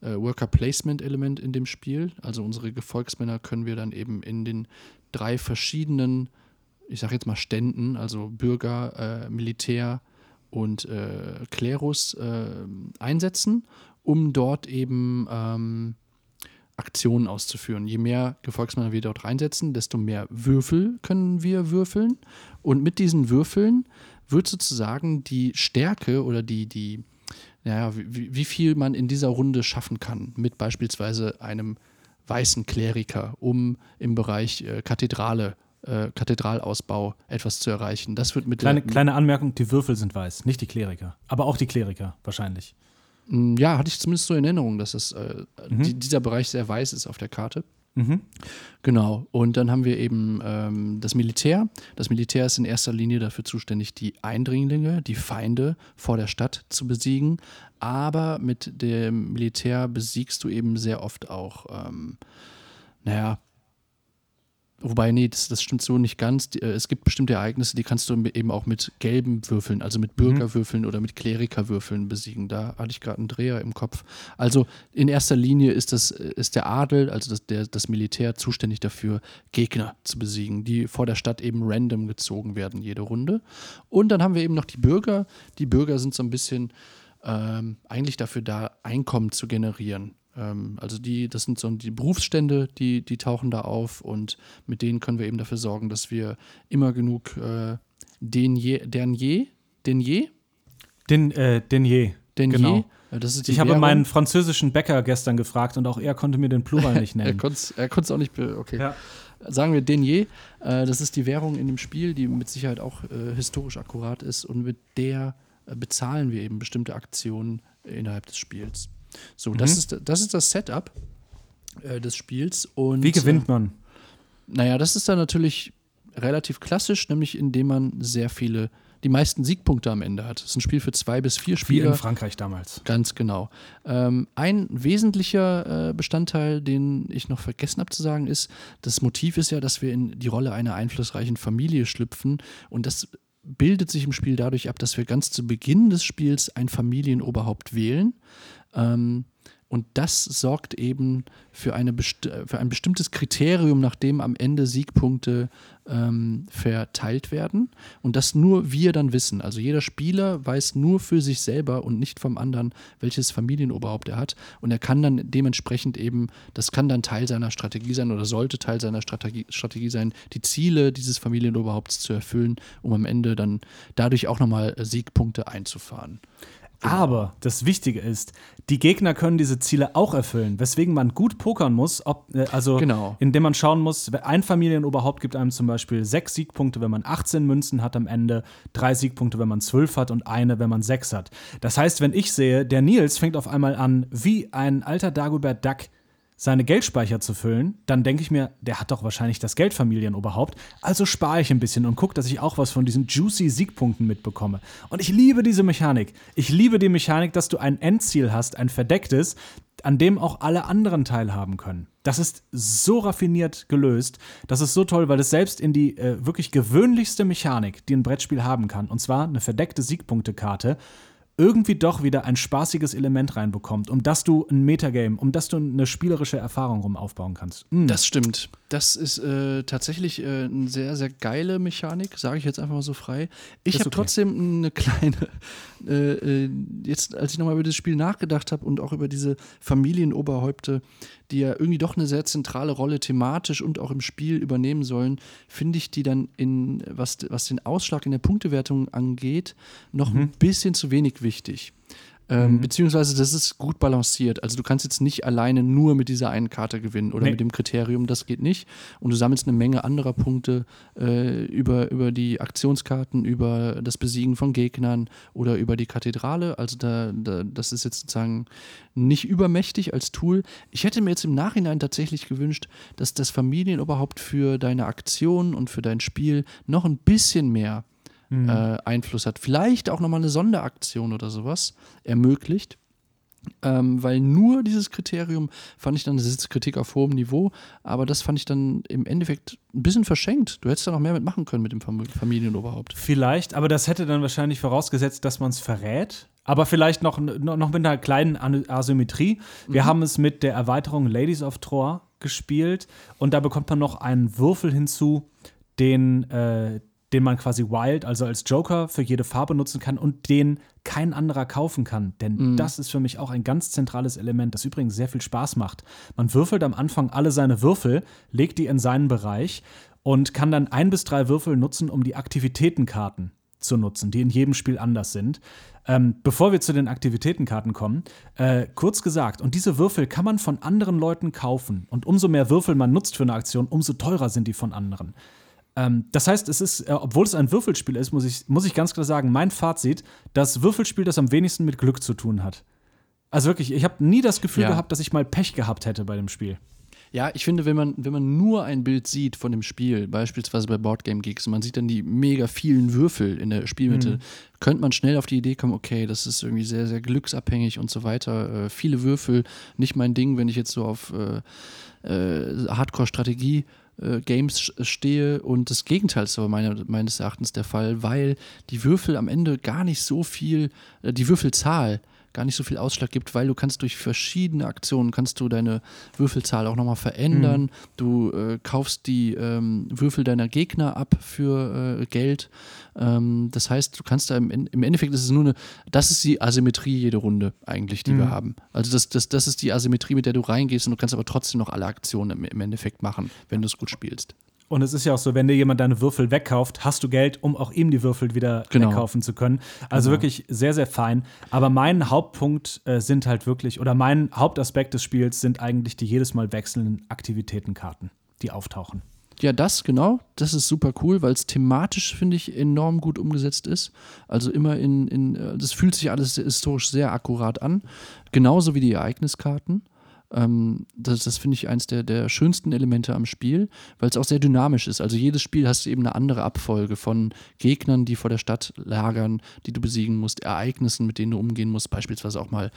äh, Worker Placement Element in dem Spiel. Also unsere Gefolgsmänner können wir dann eben in den drei verschiedenen, ich sage jetzt mal Ständen, also Bürger, äh, Militär und äh, Klerus äh, einsetzen, um dort eben ähm, Aktionen auszuführen. Je mehr Gefolgsmänner wir dort reinsetzen, desto mehr Würfel können wir würfeln. Und mit diesen Würfeln wird sozusagen die Stärke oder die, die, naja, wie, wie viel man in dieser Runde schaffen kann, mit beispielsweise einem weißen Kleriker, um im Bereich äh, Kathedrale äh, Kathedralausbau etwas zu erreichen. Das wird mit kleine, der, kleine Anmerkung: Die Würfel sind weiß, nicht die Kleriker. Aber auch die Kleriker wahrscheinlich. Ja, hatte ich zumindest so in Erinnerung, dass es, äh, Mhm. die, dieser Bereich sehr weiß ist auf der Karte. Genau. Und dann haben wir eben ähm, das Militär. Das Militär ist in erster Linie dafür zuständig, die Eindringlinge, die Feinde vor der Stadt zu besiegen. Aber mit dem Militär besiegst du eben sehr oft auch, ähm, naja, Wobei, nee, das, das stimmt so nicht ganz. Die, äh, Es gibt bestimmte Ereignisse, die kannst du eben auch mit gelben Würfeln, also mit Bürgerwürfeln oder mit Klerikerwürfeln besiegen. Da hatte ich gerade einen Dreher im Kopf. Also in erster Linie ist, das, ist der Adel, also das, der, das Militär, zuständig dafür, Gegner zu besiegen, die vor der Stadt eben random gezogen werden, jede Runde. Und dann haben wir eben noch die Bürger. Die Bürger sind so ein bisschen ähm, eigentlich dafür da, Einkommen zu generieren. Ähm, also die, das sind so die Berufsstände, die, die tauchen da auf und mit denen können wir eben dafür sorgen, dass wir immer genug äh, Denier, Dernier, Denier, Den, äh, Denier. Denier, Genau. äh, das ist die Ich habe Währung. meinen französischen Bäcker gestern gefragt und auch er konnte mir den Plural nicht Er nennen. konnte es auch nicht, okay. Ja. Sagen wir Denier, äh, das ist die Währung in dem Spiel, die mit Sicherheit auch äh, historisch akkurat ist und mit der äh, bezahlen wir eben bestimmte Aktionen innerhalb des Spiels. So, das, Mhm. ist, das ist das Setup äh, des Spiels. Und, Wie gewinnt man? Äh, naja, das ist dann natürlich relativ klassisch, nämlich indem man sehr viele, die meisten Siegpunkte am Ende hat. Das ist ein Spiel für zwei bis vier Wie Spieler. in Frankreich damals. Ganz genau. Ähm, ein wesentlicher äh, Bestandteil, den ich noch vergessen habe zu sagen, ist, das Motiv ist ja, dass wir in die Rolle einer einflussreichen Familie schlüpfen und das bildet sich im Spiel dadurch ab, dass wir ganz zu Beginn des Spiels ein Familienoberhaupt wählen. Ähm, und das sorgt eben für, eine für ein bestimmtes Kriterium, nach dem am Ende Siegpunkte ähm, verteilt werden. Und das nur wir dann wissen. Also jeder Spieler weiß nur für sich selber und nicht vom anderen, welches Familienoberhaupt er hat. Und er kann dann dementsprechend eben, das kann dann Teil seiner Strategie sein oder sollte Teil seiner Strategie, Strategie sein, die Ziele dieses Familienoberhaupts zu erfüllen, um am Ende dann dadurch auch nochmal äh, Siegpunkte einzufahren. Aber das Wichtige ist, die Gegner können diese Ziele auch erfüllen, weswegen man gut pokern muss, ob, äh, also Genau. indem man schauen muss, ein Familienoberhaupt gibt einem zum Beispiel sechs Siegpunkte, wenn man 18 Münzen hat am Ende, drei Siegpunkte, wenn man 12 hat und eine, wenn man sechs hat. Das heißt, wenn ich sehe, der Nils fängt auf einmal an, wie ein alter Dagobert Duck seine Geldspeicher zu füllen, dann denke ich mir, der hat doch wahrscheinlich das Geldfamilienoberhaupt. Also spare ich ein bisschen und gucke, dass ich auch was von diesen juicy Siegpunkten mitbekomme. Und ich liebe diese Mechanik. Ich liebe die Mechanik, dass du ein Endziel hast, ein verdecktes, an dem auch alle anderen teilhaben können. Das ist so raffiniert gelöst. Das ist so toll, weil es selbst in die äh, wirklich gewöhnlichste Mechanik, die ein Brettspiel haben kann, und zwar eine verdeckte Siegpunktekarte, irgendwie doch wieder ein spaßiges Element reinbekommt, um das du ein Metagame, um das du eine spielerische Erfahrung rum aufbauen kannst. Mm. Das stimmt. Das ist äh, tatsächlich äh, eine sehr, sehr geile Mechanik, sage ich jetzt einfach mal so frei. Ich habe okay. trotzdem eine kleine, äh, äh, jetzt als ich nochmal über das Spiel nachgedacht habe und auch über diese Familienoberhäupte, die ja irgendwie doch eine sehr zentrale Rolle thematisch und auch im Spiel übernehmen sollen, finde ich die dann in, was, was den Ausschlag in der Punktewertung angeht, noch Mhm. ein bisschen zu wenig wichtig. Ähm, Beziehungsweise das ist gut balanciert. Also du kannst jetzt nicht alleine nur mit dieser einen Karte gewinnen oder Nee. mit dem Kriterium, das geht nicht. Und du sammelst eine Menge anderer Punkte äh, über, über die Aktionskarten, über das Besiegen von Gegnern oder über die Kathedrale. Also da, da, das ist jetzt sozusagen nicht übermächtig als Tool. Ich hätte mir jetzt im Nachhinein tatsächlich gewünscht, dass das Familienoberhaupt für deine Aktion und für dein Spiel noch ein bisschen mehr Mhm. äh, Einfluss hat. Vielleicht auch nochmal eine Sonderaktion oder sowas ermöglicht. Ähm, weil nur dieses Kriterium fand ich dann, das ist Kritik auf hohem Niveau, aber das fand ich dann im Endeffekt ein bisschen verschenkt. Du hättest da noch mehr mitmachen können mit dem Fam Familienoberhaupt. Vielleicht, aber das hätte dann wahrscheinlich vorausgesetzt, dass man es verrät. Aber vielleicht noch, noch noch mit einer kleinen Asymmetrie. Wir haben es mit der Erweiterung Ladies of Troy gespielt und da bekommt man noch einen Würfel hinzu, den, äh, den man quasi wild, also als Joker für jede Farbe nutzen kann und den kein anderer kaufen kann. Denn das ist für mich auch ein ganz zentrales Element, das übrigens sehr viel Spaß macht. Man würfelt am Anfang alle seine Würfel, legt die in seinen Bereich und kann dann ein bis drei Würfel nutzen, um die Aktivitätenkarten zu nutzen, die in jedem Spiel anders sind. Ähm, bevor wir zu den Aktivitätenkarten kommen, äh, kurz gesagt, und diese Würfel kann man von anderen Leuten kaufen. Und umso mehr Würfel man nutzt für eine Aktion, umso teurer sind die von anderen. Ähm, das heißt, es ist, äh, obwohl es ein Würfelspiel ist, muss ich, muss ich ganz klar sagen, mein Fazit, das Würfelspiel, das am wenigsten mit Glück zu tun hat. Also wirklich, ich habe nie das Gefühl Ja. gehabt, dass ich mal Pech gehabt hätte bei dem Spiel. Ja, ich finde, wenn man, wenn man nur ein Bild sieht von dem Spiel, beispielsweise bei Boardgame Geeks, und man sieht dann die mega vielen Würfel in der Spielmitte, Mhm. könnte man schnell auf die Idee kommen, okay, das ist irgendwie sehr, sehr glücksabhängig und so weiter. Äh, viele Würfel, nicht mein Ding, wenn ich jetzt so auf äh, äh, Hardcore-Strategie äh, Games sch- stehe und das Gegenteil ist aber meiner, meines Erachtens der Fall, weil die Würfel am Ende gar nicht so viel, äh, die Würfelzahl gar nicht so viel Ausschlag gibt, weil du kannst durch verschiedene Aktionen kannst du deine Würfelzahl auch nochmal verändern. Du äh, kaufst die ähm, Würfel deiner Gegner ab für äh, Geld. Ähm, das heißt, du kannst da im, im Endeffekt ist es nur eine, das ist die Asymmetrie jede Runde eigentlich, die wir haben. Also das, das, das ist die Asymmetrie, mit der du reingehst und du kannst aber trotzdem noch alle Aktionen im, im Endeffekt machen, wenn du es gut spielst. Und es ist ja auch so, wenn dir jemand deine Würfel wegkauft, hast du Geld, um auch ihm die Würfel wieder Genau. wegkaufen zu können. Also wirklich sehr, sehr fein. Aber mein Hauptpunkt äh, sind halt wirklich, oder mein Hauptaspekt des Spiels sind eigentlich die jedes Mal wechselnden Aktivitätenkarten, die auftauchen. Ja, das genau. Das ist super cool, weil es thematisch, finde ich, enorm gut umgesetzt ist. Also immer in, in, äh, das fühlt sich alles historisch sehr akkurat an. Genauso wie die Ereigniskarten. Ähm, das das finde ich eins der, der schönsten Elemente am Spiel, weil es auch sehr dynamisch ist. Also jedes Spiel hast du eben eine andere Abfolge von Gegnern, die vor der Stadt lagern, die du besiegen musst, Ereignissen, mit denen du umgehen musst. Beispielsweise auch mal,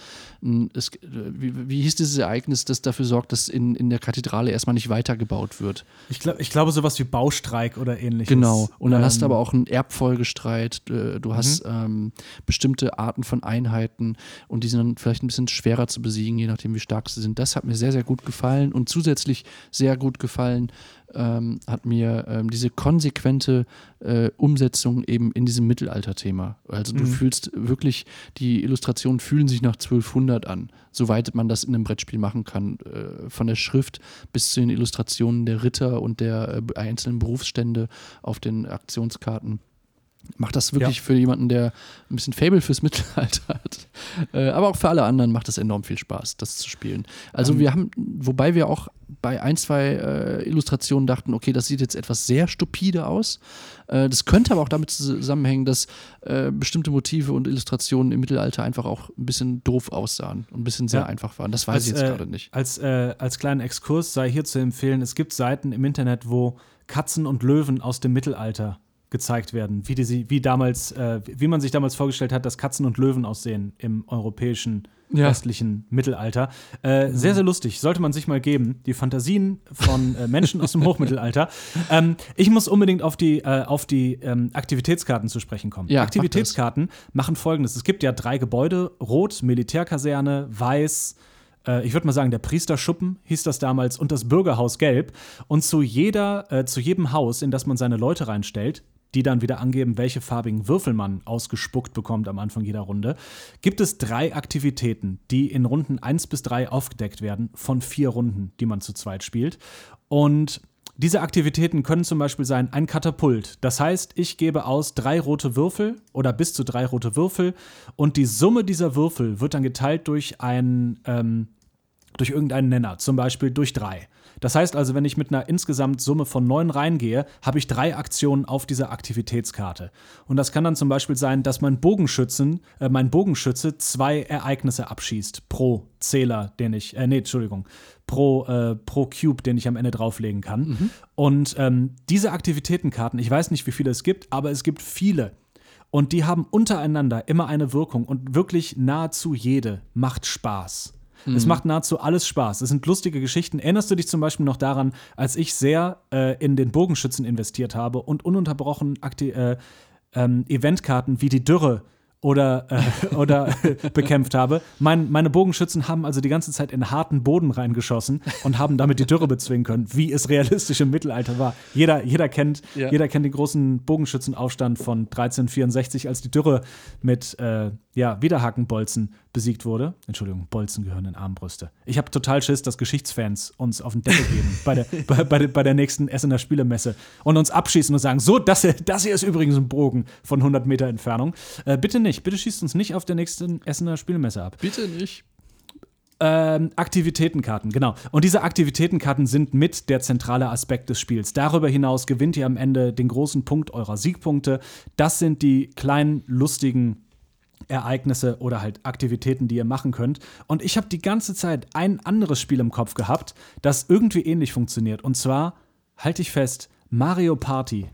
es, äh, wie, wie hieß dieses Ereignis, das dafür sorgt, dass in, in der Kathedrale erstmal nicht weitergebaut wird? Ich, glaub, ich glaube, sowas wie Baustreik oder ähnliches. Genau. Und dann hast du Ähm, aber auch einen Erbfolgestreit. äh, Du hast ähm, bestimmte Arten von Einheiten und die sind dann vielleicht ein bisschen schwerer zu besiegen, je nachdem, wie stark sie sind. Das hat mir sehr, sehr gut gefallen. Und zusätzlich sehr gut gefallen ähm, hat mir ähm, diese konsequente äh, Umsetzung eben in diesem Mittelalter-Thema. Also du fühlst wirklich, die Illustrationen fühlen sich nach 1200 an, soweit man das in einem Brettspiel machen kann. Äh, von der Schrift bis zu den Illustrationen der Ritter und der äh, einzelnen Berufsstände auf den Aktionskarten. Macht das wirklich Ja. für jemanden, der ein bisschen Fable fürs Mittelalter hat. Äh, aber auch für alle anderen macht es enorm viel Spaß, das zu spielen. Also Ähm. wir haben, wobei wir auch bei ein, zwei äh, Illustrationen dachten, okay, das sieht jetzt etwas sehr stupide aus. Äh, das könnte aber auch damit zusammenhängen, dass äh, bestimmte Motive und Illustrationen im Mittelalter einfach auch ein bisschen doof aussahen und ein bisschen sehr Ja. einfach waren. Das weiß als, ich jetzt äh, gerade nicht. Als, äh, als kleinen Exkurs sei hier zu empfehlen, es gibt Seiten im Internet, wo Katzen und Löwen aus dem Mittelalter gezeigt werden, wie, die, wie damals, äh, wie man sich damals vorgestellt hat, dass Katzen und Löwen aussehen im europäischen Ja. westlichen Mittelalter. Äh, sehr, sehr lustig, sollte man sich mal geben. Die Fantasien von äh, Menschen aus dem Hochmittelalter. Ähm, ich muss unbedingt auf die, äh, auf die ähm, Aktivitätskarten zu sprechen kommen. Ja, Aktivitätskarten machen folgendes: Es gibt ja drei Gebäude: Rot, Militärkaserne, Weiß. äh, Ich würde mal sagen, der Priesterschuppen hieß das damals und das Bürgerhaus Gelb. Und zu jeder, äh, zu jedem Haus, in das man seine Leute reinstellt, die dann wieder angeben, welche farbigen Würfel man ausgespuckt bekommt am Anfang jeder Runde, gibt es drei Aktivitäten, die in Runden 1 bis 3 aufgedeckt werden von vier Runden, die man zu zweit spielt. Und diese Aktivitäten können zum Beispiel sein ein Katapult. Das heißt, ich gebe aus drei rote Würfel oder bis zu drei rote Würfel und die Summe dieser Würfel wird dann geteilt durch ein ähm, durch irgendeinen Nenner, zum Beispiel durch drei. Das heißt also, wenn ich mit einer insgesamt Summe von neun reingehe, habe ich drei Aktionen auf dieser Aktivitätskarte. Und das kann dann zum Beispiel sein, dass mein Bogenschützen, äh, mein Bogenschütze zwei Ereignisse abschießt pro Zähler, den ich, äh, nee, Entschuldigung, pro, äh, pro Cube, den ich am Ende drauflegen kann. Und ähm, diese Aktivitätenkarten, ich weiß nicht, wie viele es gibt, aber es gibt viele. Und die haben untereinander immer eine Wirkung und wirklich nahezu jede macht Spaß. Es macht nahezu alles Spaß. Es sind lustige Geschichten. Erinnerst du dich zum Beispiel noch daran, als ich sehr äh, in den Bogenschützen investiert habe und ununterbrochen Akti äh, ähm, Eventkarten wie die Dürre oder, äh, oder bekämpft habe. Mein, meine Bogenschützen haben also die ganze Zeit in harten Boden reingeschossen und haben damit die Dürre bezwingen können, wie es realistisch im Mittelalter war. Jeder, jeder, kennt, Ja. jeder kennt den großen Bogenschützenaufstand von 1364, als die Dürre mit, äh, ja, Widerhakenbolzen besiegt wurde. Entschuldigung, Bolzen gehören in Armbrüste. Ich habe total Schiss, dass Geschichtsfans uns auf den Deckel geben bei, der, bei, bei, bei, der nächsten Essener Spielemesse und uns abschießen und sagen, so, das, das hier ist übrigens ein Bogen von 100 Meter Entfernung. Äh, bitte nicht, bitte schießt uns nicht auf der nächsten Essener Spielemesse ab. Bitte nicht. Ähm, Aktivitätenkarten, genau. Und diese Aktivitätenkarten sind mit der zentrale Aspekt des Spiels. Darüber hinaus gewinnt ihr am Ende den großen Punkt eurer Siegpunkte. Das sind die kleinen, lustigen Ereignisse oder halt Aktivitäten, die ihr machen könnt. Und ich habe die ganze Zeit ein anderes Spiel im Kopf gehabt, das irgendwie ähnlich funktioniert. Und zwar, halte ich fest, Mario Party.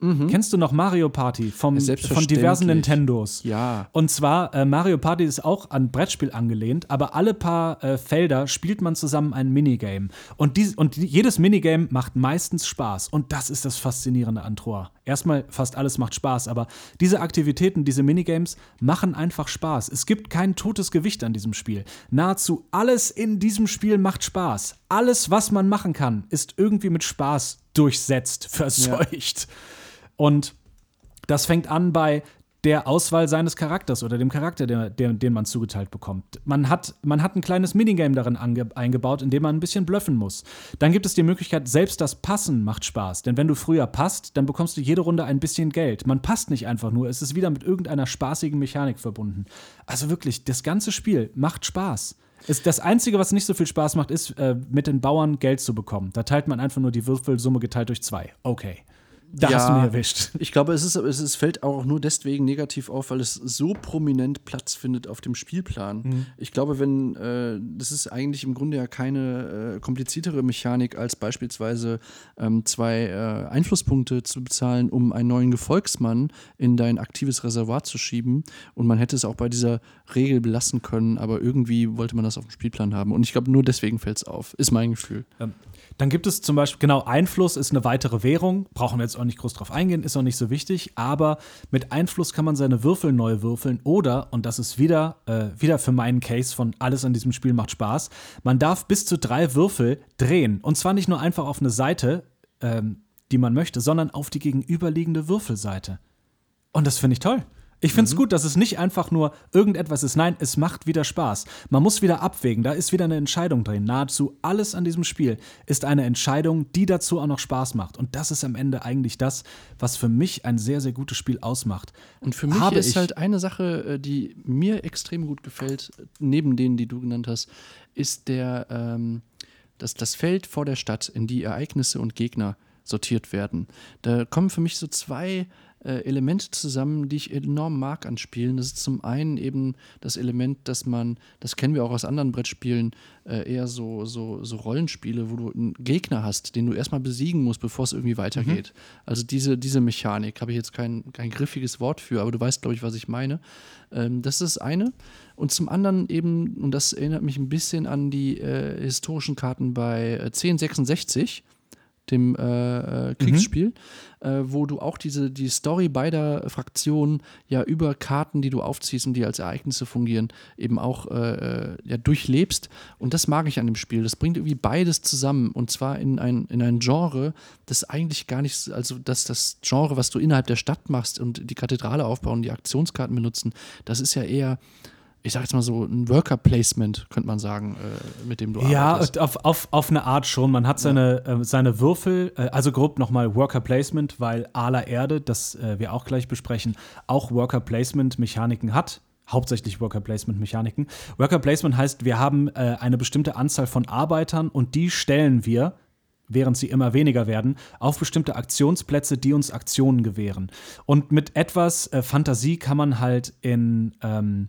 Mhm. Kennst du noch Mario Party vom, von diversen Nintendos? Ja. Und zwar, äh, Mario Party ist auch an Brettspiel angelehnt, aber alle paar äh, Felder spielt man zusammen ein Minigame. Und, dies, und jedes Minigame macht meistens Spaß. Und das ist das Faszinierende an Troa. Erstmal, fast alles macht Spaß, aber diese Aktivitäten, diese Minigames machen einfach Spaß. Es gibt kein totes Gewicht an diesem Spiel. Nahezu alles in diesem Spiel macht Spaß. Alles, was man machen kann, ist irgendwie mit Spaß durchsetzt, verseucht. Ja. Und das fängt an bei der Auswahl seines Charakters oder dem Charakter, der, der, den man zugeteilt bekommt. Man hat, man hat ein kleines Minigame darin eingebaut, in dem man ein bisschen blöffen muss. Dann gibt es die Möglichkeit, selbst das Passen macht Spaß. Denn wenn du früher passt, dann bekommst du jede Runde ein bisschen Geld. Man passt nicht einfach nur, es ist wieder mit irgendeiner spaßigen Mechanik verbunden. Also wirklich, das ganze Spiel macht Spaß. Ist das Einzige, was nicht so viel Spaß macht, ist, äh, mit den Bauern Geld zu bekommen. Da teilt man einfach nur die Würfelsumme geteilt durch zwei. Okay. Da ja, hast du mich erwischt. Ich glaube, es, ist, es, fällt auch nur deswegen negativ auf, weil es so prominent Platz findet auf dem Spielplan. Mhm. Ich glaube, wenn, äh, das ist eigentlich im Grunde ja keine äh, kompliziertere Mechanik, als beispielsweise ähm, zwei äh, Einflusspunkte zu bezahlen, um einen neuen Gefolgsmann in dein aktives Reservoir zu schieben. Und man hätte es auch bei dieser Regel belassen können, aber irgendwie wollte man das auf dem Spielplan haben. Und ich glaube, nur deswegen fällt es auf, ist mein Gefühl. Ähm, dann gibt es zum Beispiel, genau, Einfluss ist eine weitere Währung. Brauchen wir jetzt auch nicht groß drauf eingehen, ist auch nicht so wichtig. Aber mit Einfluss kann man seine Würfel neu würfeln. Oder, und das ist wieder, äh, wieder für meinen Case von alles an diesem Spiel macht Spaß, man darf bis zu drei Würfel drehen. Und zwar nicht nur einfach auf eine Seite, ähm, die man möchte, sondern auf die gegenüberliegende Würfelseite. Und das finde ich toll. Ich finde es mhm. gut, dass es nicht einfach nur irgendetwas ist. Nein, es macht wieder Spaß. Man muss wieder abwägen. Da ist wieder eine Entscheidung drin. Nahezu alles an diesem Spiel ist eine Entscheidung, die dazu auch noch Spaß macht. Und das ist am Ende eigentlich das, was für mich ein sehr, sehr gutes Spiel ausmacht. Und für mich Habe ist halt eine Sache, äh, die mir extrem gut gefällt, neben denen, die du genannt hast, ist der, ähm, das, das Feld vor der Stadt, in die Ereignisse und Gegner sortiert werden. Da kommen für mich so zwei äh, Elemente zusammen, die ich enorm mag an Spielen. Das ist zum einen eben das Element, dass man, das kennen wir auch aus anderen Brettspielen, äh, eher so, so, so Rollenspiele, wo du einen Gegner hast, den du erstmal besiegen musst, bevor es irgendwie weitergeht. Mhm. Also diese, diese Mechanik habe ich jetzt kein, kein griffiges Wort für, aber du weißt, glaube ich, was ich meine. Ähm, das ist das eine. Und zum anderen eben, und das erinnert mich ein bisschen an die äh, historischen Karten bei 1066 äh, dem äh, äh, Kriegsspiel, mhm. äh, wo du auch diese die Story beider Fraktionen ja über Karten, die du aufziehst und die als Ereignisse fungieren, eben auch äh, äh, ja, durchlebst. Und das mag ich an dem Spiel. Das bringt irgendwie beides zusammen und zwar in ein, in ein Genre, das eigentlich gar nicht, also dass das Genre, was du innerhalb der Stadt machst und die Kathedrale aufbauen, die Aktionskarten benutzen, das ist ja eher ich sag jetzt mal so, ein Worker-Placement, könnte man sagen, äh, mit dem du ja, arbeitest. Ja, auf, auf, auf eine Art schon. Man hat seine, ja. äh, seine Würfel, äh, also grob nochmal Worker-Placement, weil Ala Erde, das äh, wir auch gleich besprechen, auch Worker-Placement-Mechaniken hat. Hauptsächlich Worker-Placement-Mechaniken. Worker-Placement heißt, wir haben äh, eine bestimmte Anzahl von Arbeitern und die stellen wir während sie immer weniger werden, auf bestimmte Aktionsplätze, die uns Aktionen gewähren. Und mit etwas äh, Fantasie kann man halt in ähm,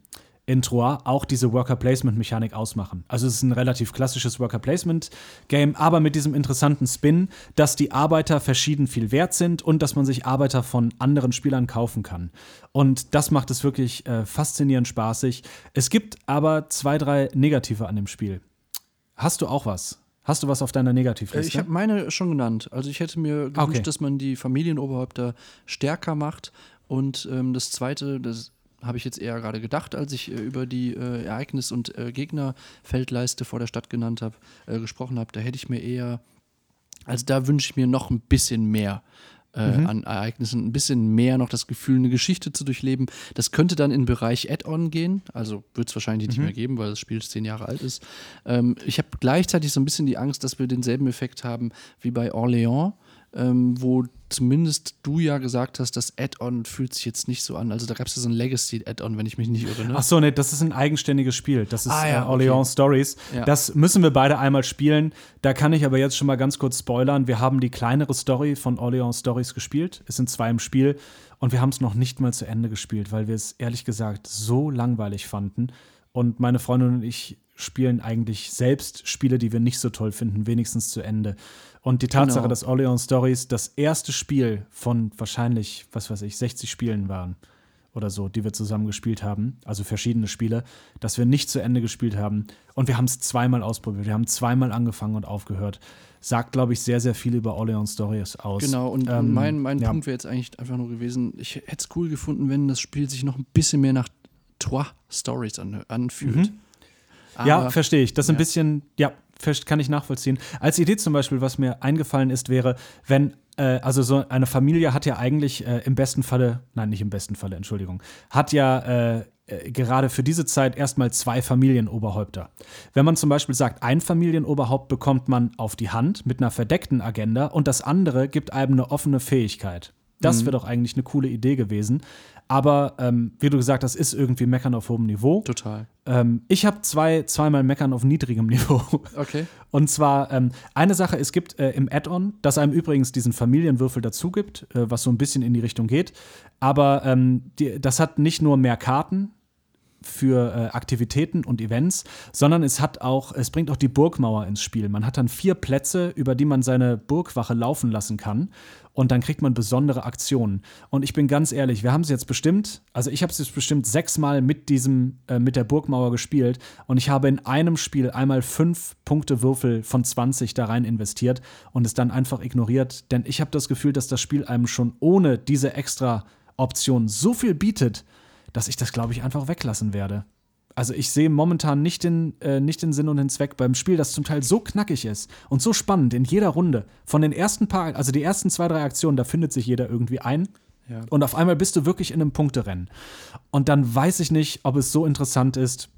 in Troyes auch diese Worker-Placement-Mechanik ausmachen. Also es ist ein relativ klassisches Worker-Placement-Game, aber mit diesem interessanten Spin, dass die Arbeiter verschieden viel wert sind und dass man sich Arbeiter von anderen Spielern kaufen kann. Und das macht es wirklich äh, faszinierend spaßig. Es gibt aber zwei, drei Negative an dem Spiel. Hast du auch was? Hast du was auf deiner Negativliste? Ich habe meine schon genannt. Also ich hätte mir gewünscht, okay. dass man die Familienoberhäupter stärker macht. Und ähm, das Zweite, das habe ich jetzt eher gerade gedacht, als ich äh, über die äh, Ereignis- und äh, Gegnerfeldleiste vor der Stadt genannt habe, äh, gesprochen habe. Da hätte ich mir eher, also da wünsche ich mir noch ein bisschen mehr. äh, mhm. an Ereignissen, ein bisschen mehr noch das Gefühl, eine Geschichte zu durchleben. Das könnte dann in den Bereich Add-on gehen, also wird es wahrscheinlich nicht mhm. mehr geben, weil das Spiel zehn Jahre alt ist. Ähm, ich habe gleichzeitig so ein bisschen die Angst, dass wir denselben Effekt haben wie bei Orléans ähm, wo zumindest du ja gesagt hast, das Add-on fühlt sich jetzt nicht so an. Also da gab es ja so ein Legacy-Add-on, wenn ich mich nicht irre. Ne? Ach so, nee, das ist ein eigenständiges Spiel. Das ist ah, ja, äh, Orleans okay. Stories. Ja. Das müssen wir beide einmal spielen. Da kann ich aber jetzt schon mal ganz kurz spoilern. Wir haben die kleinere Story von Orleans Stories gespielt. Es sind zwei im Spiel. Und wir haben es noch nicht mal zu Ende gespielt, weil wir es ehrlich gesagt so langweilig fanden. Und meine Freundin und ich spielen eigentlich selbst Spiele, die wir nicht so toll finden, wenigstens zu Ende. Und die Tatsache, genau. dass Orleans Stories das erste Spiel von wahrscheinlich, was weiß ich, 60 Spielen waren oder so, die wir zusammen gespielt haben, also verschiedene Spiele, dass wir nicht zu Ende gespielt haben. Und wir haben es zweimal ausprobiert. Wir haben zweimal angefangen und aufgehört. Sagt, glaube ich, sehr, sehr viel über Orleans Stories aus. Genau, und ähm, mein, mein ja. Punkt wäre jetzt eigentlich einfach nur gewesen, ich hätte es cool gefunden, wenn das Spiel sich noch ein bisschen mehr nach Trois Stories an, anfühlt. Mhm. Ja, verstehe ich. Das ist ja. ein bisschen, ja, kann ich nachvollziehen. Als Idee zum Beispiel, was mir eingefallen ist, wäre, wenn äh, also so eine Familie hat ja eigentlich äh, im besten Falle, nein, nicht im besten Falle, Entschuldigung, hat ja äh, äh, gerade für diese Zeit erstmal zwei Familienoberhäupter. Wenn man zum Beispiel sagt, ein Familienoberhaupt bekommt man auf die Hand mit einer verdeckten Agenda und das andere gibt einem eine offene Fähigkeit. Das mhm. wäre doch eigentlich eine coole Idee gewesen. Aber ähm, wie du gesagt hast, ist irgendwie Meckern auf hohem Niveau. Total. Ähm, ich habe zwei, zweimal Meckern auf niedrigem Niveau. Okay. Und zwar ähm, eine Sache, es gibt äh, im Add-on, dass einem übrigens diesen Familienwürfel dazu gibt, äh, was so ein bisschen in die Richtung geht. Aber ähm, die, das hat nicht nur mehr Karten, für äh, Aktivitäten und Events, sondern es hat auch, es bringt auch die Burgmauer ins Spiel. Man hat dann vier Plätze, über die man seine Burgwache laufen lassen kann und dann kriegt man besondere Aktionen. Und ich bin ganz ehrlich, wir haben es jetzt bestimmt, also ich habe es jetzt bestimmt sechsmal mit diesem, äh, mit der Burgmauer gespielt und ich habe in einem Spiel einmal fünf Punkte Würfel von 20 da rein investiert und es dann einfach ignoriert, denn ich habe das Gefühl, dass das Spiel einem schon ohne diese extra Option so viel bietet, dass ich das, glaube ich, einfach weglassen werde. Also ich sehe momentan nicht den, äh, nicht den Sinn und den Zweck beim Spiel, das zum Teil so knackig ist und so spannend in jeder Runde. Von den ersten paar, also die ersten zwei, drei Aktionen, da findet sich jeder irgendwie ein. Ja. Und auf einmal bist du wirklich in einem Punkterennen. Und dann weiß ich nicht, ob es so interessant ist,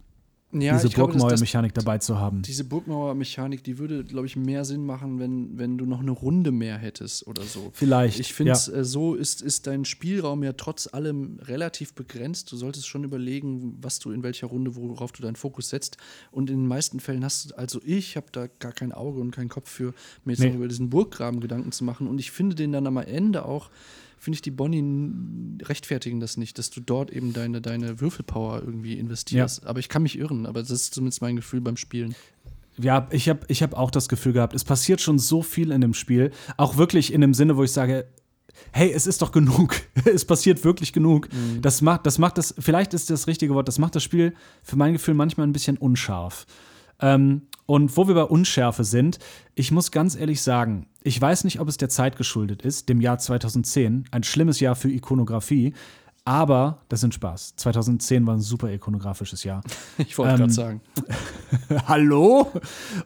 ja, diese Burgmauer-Mechanik dabei zu haben. Diese Burgmauer-Mechanik, die würde, glaube ich, mehr Sinn machen, wenn, wenn du noch eine Runde mehr hättest oder so. Vielleicht. Ich finde, ja. äh, so ist, ist dein Spielraum ja trotz allem relativ begrenzt. Du solltest schon überlegen, was du in welcher Runde, worauf du deinen Fokus setzt. Und in den meisten Fällen hast du, also ich habe da gar kein Auge und keinen Kopf für, mir jetzt nee. noch über diesen Burggraben Gedanken zu machen. Und ich finde den dann am Ende auch finde ich, die Bonnie rechtfertigen das nicht, dass du dort eben deine, deine Würfelpower irgendwie investierst. Ja. Aber ich kann mich irren, aber das ist zumindest mein Gefühl beim Spielen. Ja, ich habe ich hab auch das Gefühl gehabt, es passiert schon so viel in dem Spiel. Auch wirklich in dem Sinne, wo ich sage, hey, es ist doch genug. es passiert wirklich genug. Mhm. Das macht, das macht das, vielleicht ist das richtige Wort, das macht das Spiel für mein Gefühl manchmal ein bisschen unscharf. Ähm, und wo wir bei Unschärfe sind, ich muss ganz ehrlich sagen, ich weiß nicht, ob es der Zeit geschuldet ist, dem Jahr 2010, ein schlimmes Jahr für Ikonografie, aber das sind Spaß. 2010 war ein super ikonografisches Jahr. Ich wollte ähm, gerade sagen. Hallo?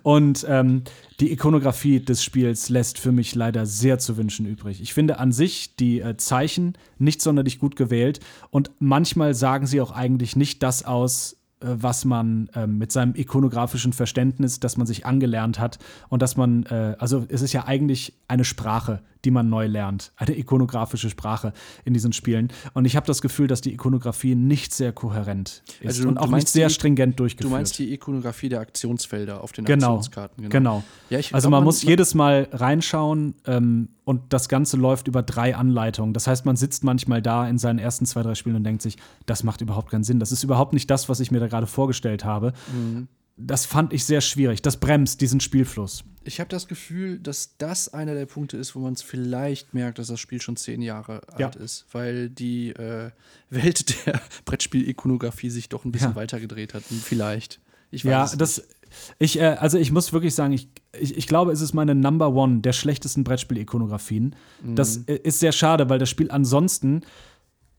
Und ähm, die Ikonografie des Spiels lässt für mich leider sehr zu wünschen übrig. Ich finde an sich die äh, Zeichen nicht sonderlich gut gewählt und manchmal sagen sie auch eigentlich nicht das aus, was man äh, mit seinem ikonografischen Verständnis, das man sich angelernt hat und dass man, äh, also es ist ja eigentlich eine Sprache, die man neu lernt, eine ikonografische Sprache in diesen Spielen. Und ich habe das Gefühl, dass die Ikonografie nicht sehr kohärent ist also du, und auch nicht sehr die, stringent durchgeführt. Du meinst die Ikonografie der Aktionsfelder auf den genau, Aktionskarten. Genau. genau. Ja, also man, man, muss jedes Mal reinschauen ähm, und das Ganze läuft über drei Anleitungen. Das heißt, man sitzt manchmal da in seinen ersten zwei, drei Spielen und denkt sich, das macht überhaupt keinen Sinn. Das ist überhaupt nicht das, was ich mir da gerade vorgestellt habe. Mhm das fand ich sehr schwierig. Das bremst diesen Spielfluss. Ich habe das Gefühl, dass das einer der Punkte ist, wo man es vielleicht merkt, dass das Spiel schon zehn Jahre ja. alt ist, weil die äh, Welt der Brettspiel-Ikonografie sich doch ein bisschen ja. weitergedreht hat. Vielleicht. Ich weiß ja, das. Ich, äh, also ich muss wirklich sagen, ich, ich, ich, glaube, es ist meine Number One der schlechtesten Brettspiel-Ikonografien. Mhm. Das äh, ist sehr schade, weil das Spiel ansonsten,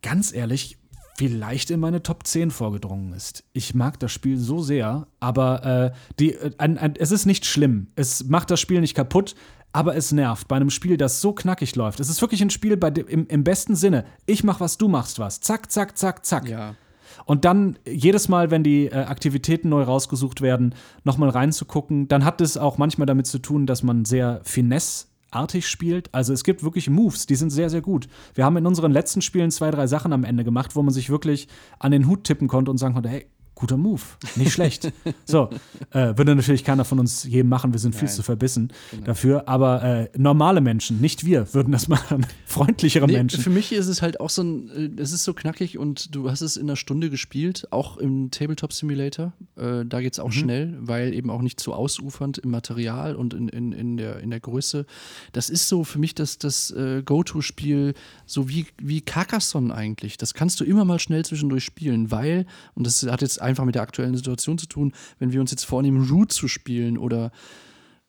ganz ehrlich, vielleicht in meine Top 10 vorgedrungen ist. Ich mag das Spiel so sehr, aber äh, die, äh, ein, ein, es ist nicht schlimm. Es macht das Spiel nicht kaputt. aber es nervt bei einem Spiel, das so knackig läuft. Es ist wirklich ein Spiel bei dem, im, im besten Sinne. Ich mach was, du machst was. Zack, zack, zack, zack. Ja. Und dann jedes Mal, wenn die äh, Aktivitäten neu rausgesucht werden, nochmal reinzugucken, dann hat es auch manchmal damit zu tun, dass man sehr finesse-artig spielt. Also es gibt wirklich Moves, die sind sehr, sehr gut. Wir haben in unseren letzten Spielen zwei, drei Sachen am Ende gemacht, wo man sich wirklich an den Hut tippen konnte und sagen konnte, hey, guter Move, nicht schlecht. so, äh, würde natürlich keiner von uns jedem machen, wir sind viel Nein. zu verbissen Genau. dafür, aber äh, normale Menschen, nicht wir, würden das machen. Freundlichere Nee, Menschen. Für mich ist es halt auch so ein, äh, es ist so knackig und du hast es in einer Stunde gespielt, auch im Tabletop Simulator. Äh, da geht es Mhm. auch schnell, weil eben auch nicht zu ausufernd im Material und in, in, in, der, in der Größe. Das ist so für mich das, das äh, Go-To-Spiel, so wie, wie Carcassonne eigentlich. Das kannst du immer mal schnell zwischendurch spielen, weil, und das hat jetzt einfach mit der aktuellen Situation zu tun, wenn wir uns jetzt vornehmen, Root zu spielen oder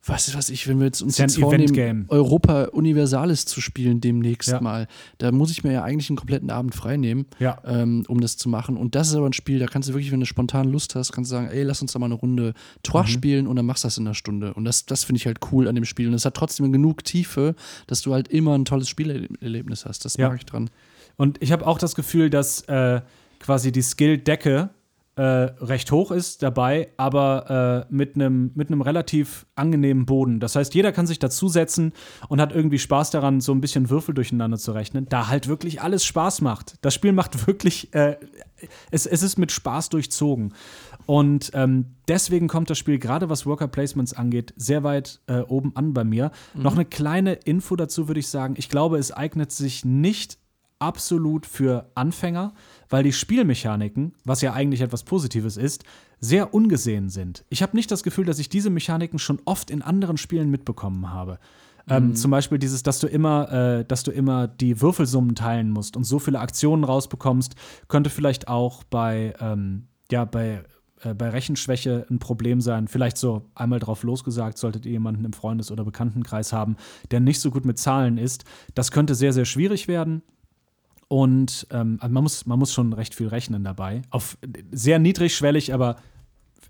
was weiß ich, wenn wir jetzt uns jetzt vornehmen. Europa Universalis zu spielen demnächst Ja. mal, da muss ich mir ja eigentlich einen kompletten Abend frei nehmen, Ja. ähm, um das zu machen. Und das ist aber ein Spiel, da kannst du wirklich, wenn du spontan Lust hast, kannst du sagen, ey, lass uns da mal eine Runde Trois Mhm. spielen und dann machst du das in einer Stunde. Und das, das finde ich halt cool an dem Spiel. Und es hat trotzdem genug Tiefe, dass du halt immer ein tolles Spielerlebnis hast. Das Ja. mag ich dran. Und ich habe auch das Gefühl, dass äh, quasi die Skill-Decke äh, recht hoch ist dabei, aber äh, mit einem mit einem relativ angenehmen Boden. Das heißt, jeder kann sich dazusetzen und hat irgendwie Spaß daran, so ein bisschen Würfel durcheinander zu rechnen, da halt wirklich alles Spaß macht. Das Spiel macht wirklich, äh, es, es ist mit Spaß durchzogen. Und ähm, deswegen kommt das Spiel, gerade was Worker Placements angeht, sehr weit äh, oben an bei mir. Noch eine kleine Info dazu würde ich sagen. Ich glaube, es eignet sich nicht absolut für Anfänger, weil die Spielmechaniken, was ja eigentlich etwas Positives ist, sehr ungesehen sind. Ich habe nicht das Gefühl, dass ich diese Mechaniken schon oft in anderen Spielen mitbekommen habe. Ähm, zum Beispiel dieses, dass du immer, äh, dass du immer die Würfelsummen teilen musst und so viele Aktionen rausbekommst, könnte vielleicht auch bei, ähm, ja, bei äh, bei Rechenschwäche ein Problem sein. Vielleicht so einmal drauf losgesagt, solltet ihr jemanden im Freundes- oder Bekanntenkreis haben, der nicht so gut mit Zahlen ist. Das könnte sehr, sehr schwierig werden. Und ähm, also man, muss, man muss schon recht viel rechnen dabei. Auf sehr niedrigschwellig, aber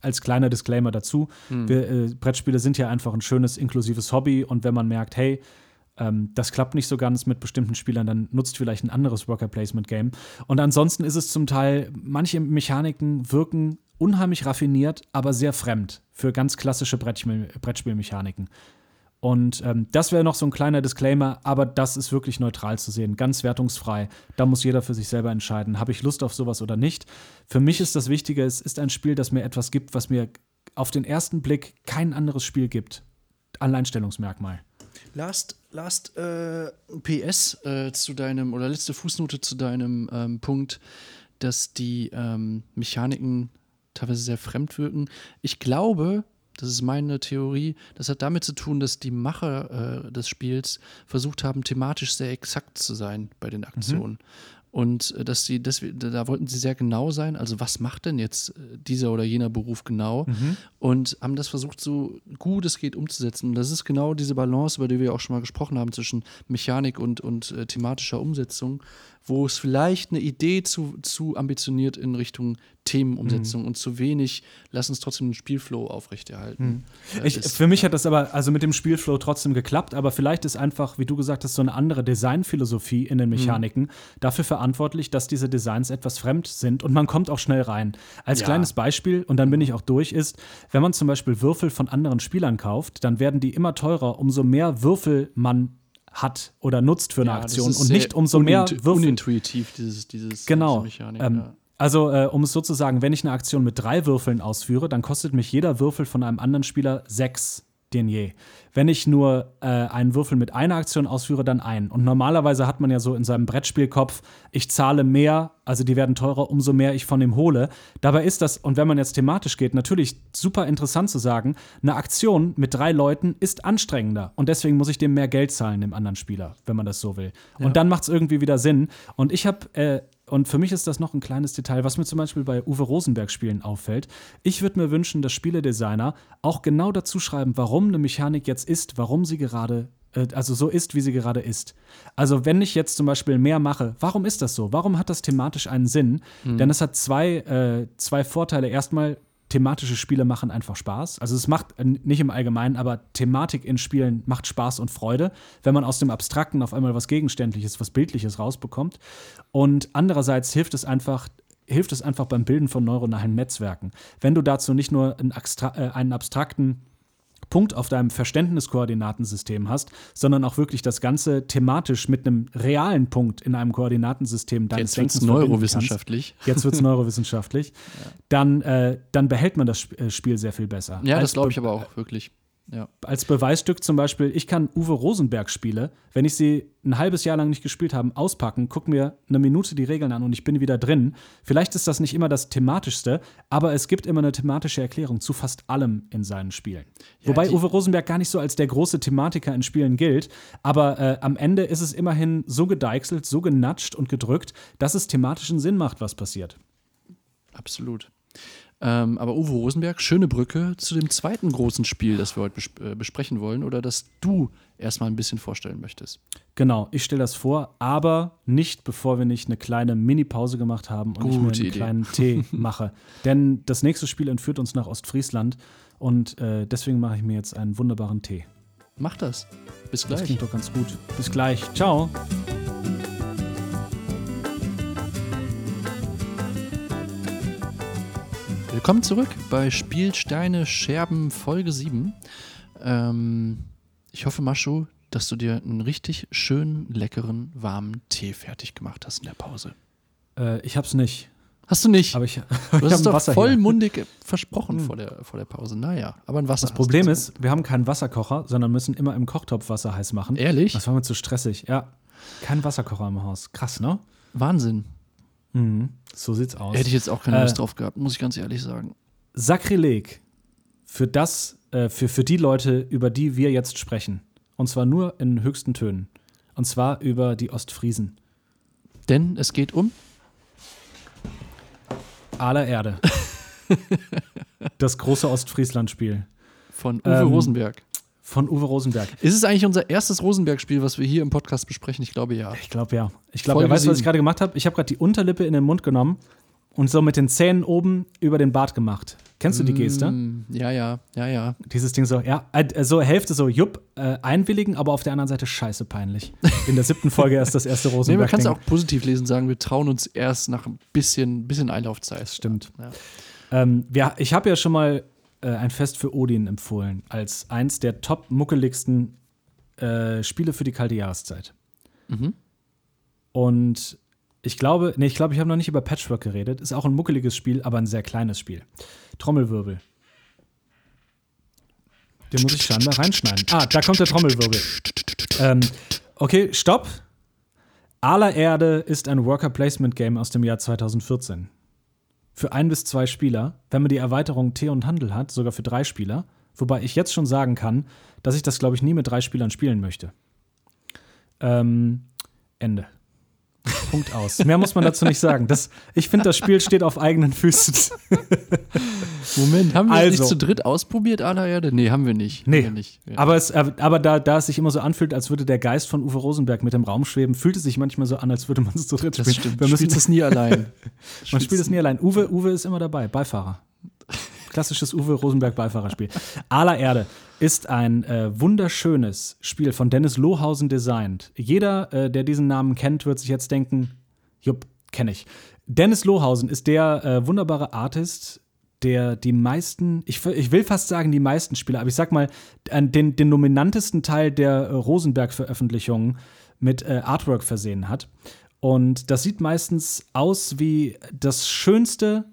als kleiner Disclaimer dazu. Wir, äh, Brettspiele sind ja einfach ein schönes, inklusives Hobby. Und wenn man merkt, hey, ähm, das klappt nicht so ganz mit bestimmten Spielern, dann nutzt vielleicht ein anderes Worker Placement Game. Und ansonsten ist es zum Teil, manche Mechaniken wirken unheimlich raffiniert, aber sehr fremd für ganz klassische Brettspiel Brettspielmechaniken. Und ähm, das wäre noch so ein kleiner Disclaimer, aber das ist wirklich neutral zu sehen, ganz wertungsfrei. Da muss jeder für sich selber entscheiden, habe ich Lust auf sowas oder nicht. Für mich ist das Wichtige, es ist ein Spiel, das mir etwas gibt, was mir auf den ersten Blick kein anderes Spiel gibt. Alleinstellungsmerkmal. Last, last äh, PS äh, zu deinem, oder letzte Fußnote zu deinem ähm, Punkt, dass die ähm, Mechaniken teilweise sehr fremd wirken. Ich glaube, das ist meine Theorie, das hat damit zu tun, dass die Macher äh, des Spiels versucht haben, thematisch sehr exakt zu sein bei den Aktionen. Und äh, dass sie, dass wir, da wollten sie sehr genau sein. Also, was macht denn jetzt äh, dieser oder jener Beruf genau? Und haben das versucht, so gut es geht umzusetzen. Und das ist genau diese Balance, über die wir auch schon mal gesprochen haben, zwischen Mechanik und, und äh, thematischer Umsetzung, wo es vielleicht eine Idee zu, zu ambitioniert in Richtung Themenumsetzung und zu wenig, lass uns trotzdem den Spielflow aufrechterhalten. Äh, Ich, ist- für mich hat das aber also mit dem Spielflow trotzdem geklappt, aber vielleicht ist einfach, wie du gesagt hast, so eine andere Designphilosophie in den Mechaniken dafür verantwortlich, dass diese Designs etwas fremd sind und man kommt auch schnell rein. Als Ja. kleines Beispiel, und dann bin ich auch durch, ist, wenn man zum Beispiel Würfel von anderen Spielern kauft, dann werden die immer teurer, umso mehr Würfel man hat oder nutzt für eine Ja, Aktion und nicht umso mehr Würfel. Unintuitiv, dieses, dieses Genau. diese Mechanik. ähm, ja. Also, äh, um es so zu sagen, wenn ich eine Aktion mit drei Würfeln ausführe, dann kostet mich jeder Würfel von einem anderen Spieler sechs Denier. Wenn ich nur äh, einen Würfel mit einer Aktion ausführe, dann einen. Und normalerweise hat man ja so in seinem Brettspielkopf, ich zahle mehr, also die werden teurer, umso mehr ich von dem hole. Dabei ist das, und wenn man jetzt thematisch geht, natürlich super interessant zu sagen, eine Aktion mit drei Leuten ist anstrengender. Und deswegen muss ich dem mehr Geld zahlen, dem anderen Spieler, wenn man das so will. Und dann macht es irgendwie wieder Sinn. Und ich habe äh, und für mich ist das noch ein kleines Detail, was mir zum Beispiel bei Uwe Rosenberg-Spielen auffällt. Ich würde mir wünschen, dass Spieledesigner auch genau dazu schreiben, warum eine Mechanik jetzt ist, warum sie gerade, äh, also so ist, wie sie gerade ist. Also, wenn ich jetzt zum Beispiel mehr mache, warum ist das so? Warum hat das thematisch einen Sinn? Denn es hat zwei, äh, zwei Vorteile. Erstmal thematische Spiele machen einfach Spaß. Also es macht äh, nicht im Allgemeinen, aber Thematik in Spielen macht Spaß und Freude, wenn man aus dem Abstrakten auf einmal was Gegenständliches, was Bildliches rausbekommt. Und andererseits hilft es einfach, hilft es einfach beim Bilden von neuronalen Netzwerken. Wenn du dazu nicht nur einen, äh, einen abstrakten Punkt auf deinem Verständniskoordinatensystem hast, sondern auch wirklich das Ganze thematisch mit einem realen Punkt in einem Koordinatensystem deines Jetzt wird es neurowissenschaftlich. Jetzt wird es neurowissenschaftlich. ja. dann, äh, dann behält man das äh, Spiel sehr viel besser. Ja, das glaube ich aber auch wirklich. Ja. Als Beweisstück zum Beispiel, ich kann Uwe Rosenberg Spiele, wenn ich sie ein halbes Jahr lang nicht gespielt habe, auspacken, guck mir eine Minute die Regeln an und ich bin wieder drin. Vielleicht ist das nicht immer das thematischste, aber es gibt immer eine thematische Erklärung zu fast allem in seinen Spielen. Ja, Wobei Uwe Rosenberg gar nicht so als der große Thematiker in Spielen gilt, aber äh, am Ende ist es immerhin so gedeichselt, so genatscht und gedrückt, dass es thematischen Sinn macht, was passiert. Absolut. Ähm, aber Uwe Rosenberg, schöne Brücke zu dem zweiten großen Spiel, das wir heute bes äh, besprechen wollen oder das du erstmal ein bisschen vorstellen möchtest. Genau, ich stelle das vor, aber nicht, bevor wir nicht eine kleine Mini-Pause gemacht haben und Gute ich mir einen Idee. kleinen Tee mache. Denn das nächste Spiel entführt uns nach Ostfriesland und äh, deswegen mache ich mir jetzt einen wunderbaren Tee. Mach das. Bis gleich. Das klingt doch ganz gut. Bis gleich. Ciao. Willkommen zurück bei Spielsteine Scherben Folge 7. Ähm, ich hoffe, Maschu, dass du dir einen richtig schönen, leckeren, warmen Tee fertig gemacht hast in der Pause. Äh, ich hab's nicht. Hast du nicht? Aber ich, du hast es doch vollmundig hier. versprochen hm. vor, der, vor der Pause. Naja, aber ein Wasser. Das Problem ist, wir haben keinen Wasserkocher, sondern müssen immer im Kochtopf Wasser heiß machen. Ehrlich? Das war mir zu stressig. Ja. Kein Wasserkocher im Haus. Krass, ne? Wahnsinn. Mhm. So sieht's aus. Hätte ich jetzt auch keine Lust äh, drauf gehabt, muss ich ganz ehrlich sagen. Sakrileg für das, äh, für, für die Leute, über die wir jetzt sprechen. Und zwar nur in höchsten Tönen. Und zwar über die Ostfriesen. Denn es geht um aller Erde. das große Ostfriesland-Spiel. Von Uwe ähm, Rosenberg. Von Uwe Rosenberg. Ist es eigentlich unser erstes Rosenberg-Spiel, was wir hier im Podcast besprechen? Ich glaube ja. Ich glaube ja. Ich glaube, ja. weißt du, was ich gerade gemacht habe? Ich habe gerade die Unterlippe in den Mund genommen und so mit den Zähnen oben über den Bart gemacht. Kennst du die Geste? Mm, ja, ja, ja, ja. Dieses Ding so, ja, äh, so Hälfte so, jupp, äh, einwilligen, aber auf der anderen Seite scheiße peinlich. In der siebten Folge erst das erste Rosenberg. nee, man kann es auch positiv lesen, sagen, wir trauen uns erst nach ein bisschen, bisschen Einlaufzeit. Das stimmt. Ja. Ähm, ja, ich habe ja schon mal äh, ein Fest für Odin empfohlen, als eins der top muckeligsten äh, Spiele für die kalte Jahreszeit. Mhm. Und ich glaube, nee, ich glaube, ich habe noch nicht über Patchwork geredet. Ist auch ein muckeliges Spiel, aber ein sehr kleines Spiel. Trommelwirbel. Den muss ich scheinbar reinschneiden. Ah, da kommt der Trommelwirbel. Ähm, okay, stopp. Aller Erde ist ein Worker Placement Game aus dem Jahr 2014 für ein bis zwei Spieler, wenn man die Erweiterung Tee und Handel hat, sogar für drei Spieler. Wobei ich jetzt schon sagen kann, dass ich das, glaube ich, nie mit drei Spielern spielen möchte. Ähm, Ende. Punkt aus. Mehr muss man dazu nicht sagen. Das, ich finde, das Spiel steht auf eigenen Füßen. Moment, haben wir also, nicht zu dritt ausprobiert, aller Erde? Nee, haben wir nicht. Nee, wir nicht. Ja. aber, es, aber da, da es sich immer so anfühlt, als würde der Geist von Uwe Rosenberg mit dem Raum schweben, fühlt es sich manchmal so an, als würde man es zu dritt spielen. Das stimmt. Wir müssen es nie allein. man spielt es nie allein. Uwe, Uwe ist immer dabei, Beifahrer. Klassisches Uwe Rosenberg Beifahrerspiel. Aller Erde ist ein äh, wunderschönes Spiel von Dennis Lohausen designt. Jeder, äh, der diesen Namen kennt, wird sich jetzt denken, jupp, kenne ich. Dennis Lohausen ist der äh, wunderbare Artist, der die meisten, ich, ich, will fast sagen die meisten Spiele, aber ich sag mal, den, den dominantesten Teil der äh, Rosenberg-Veröffentlichungen mit äh, Artwork versehen hat. Und das sieht meistens aus wie das schönste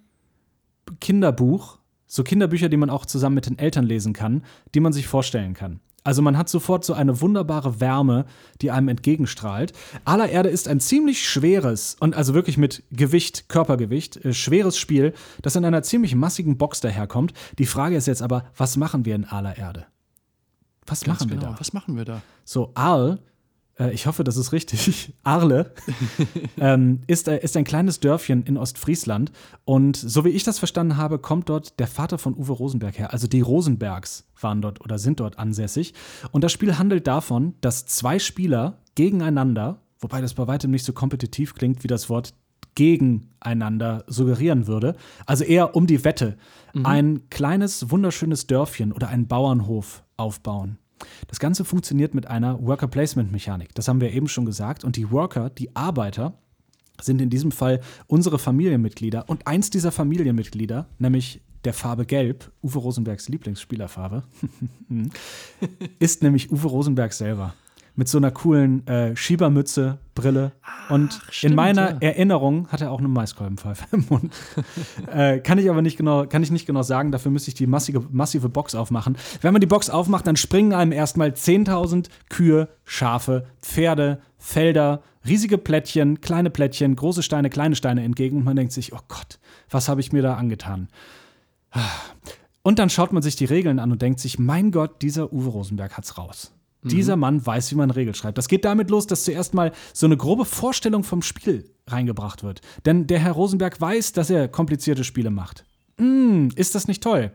Kinderbuch, so Kinderbücher, die man auch zusammen mit den Eltern lesen kann, die man sich vorstellen kann. Also man hat sofort so eine wunderbare Wärme, die einem entgegenstrahlt. Aller Erde ist ein ziemlich schweres und also wirklich mit Gewicht, Körpergewicht, äh, schweres Spiel, das in einer ziemlich massigen Box daherkommt. Die Frage ist jetzt aber, was machen wir in Aller Erde? Was Ganz machen wir genau. da? Was machen wir da? So, Aal äh, ich hoffe, das ist richtig, Arle, ähm, ist, äh, ist ein kleines Dörfchen in Ostfriesland. Und so wie ich das verstanden habe, kommt dort der Vater von Uwe Rosenberg her. Also die Rosenbergs waren dort oder sind dort ansässig. Und das Spiel handelt davon, dass zwei Spieler gegeneinander, wobei das bei weitem nicht so kompetitiv klingt wie das Wort gegeneinander suggerieren würde. Also eher um die Wette. Ein kleines, wunderschönes Dörfchen oder einen Bauernhof aufbauen. Das Ganze funktioniert mit einer Worker-Placement-Mechanik. Das haben wir eben schon gesagt. Und die Worker, die Arbeiter, sind in diesem Fall unsere Familienmitglieder. Und eins dieser Familienmitglieder, nämlich der Farbe Gelb, Uwe Rosenbergs Lieblingsspielerfarbe, ist nämlich Uwe Rosenberg selber. Mit so einer coolen äh, Schiebermütze, Brille. Und stimmt, in meiner ja. Erinnerung hat er auch eine Maiskolbenpfeife im Mund. äh, kann ich aber nicht genau, kann ich nicht genau sagen. Dafür müsste ich die massive, massive Box aufmachen. Wenn man die Box aufmacht, dann springen einem erstmal 10.000 Kühe, Schafe, Pferde, Felder, riesige Plättchen, kleine Plättchen, große Steine, kleine Steine entgegen. Und man denkt sich, oh Gott, was habe ich mir da angetan? Und dann schaut man sich die Regeln an und denkt sich, mein Gott, dieser Uwe Rosenberg hat's raus. Dieser Mann weiß, wie man Regeln schreibt. Das geht damit los, dass zuerst mal so eine grobe Vorstellung vom Spiel reingebracht wird. Denn der Herr Rosenberg weiß, dass er komplizierte Spiele macht. Mm, ist das nicht toll?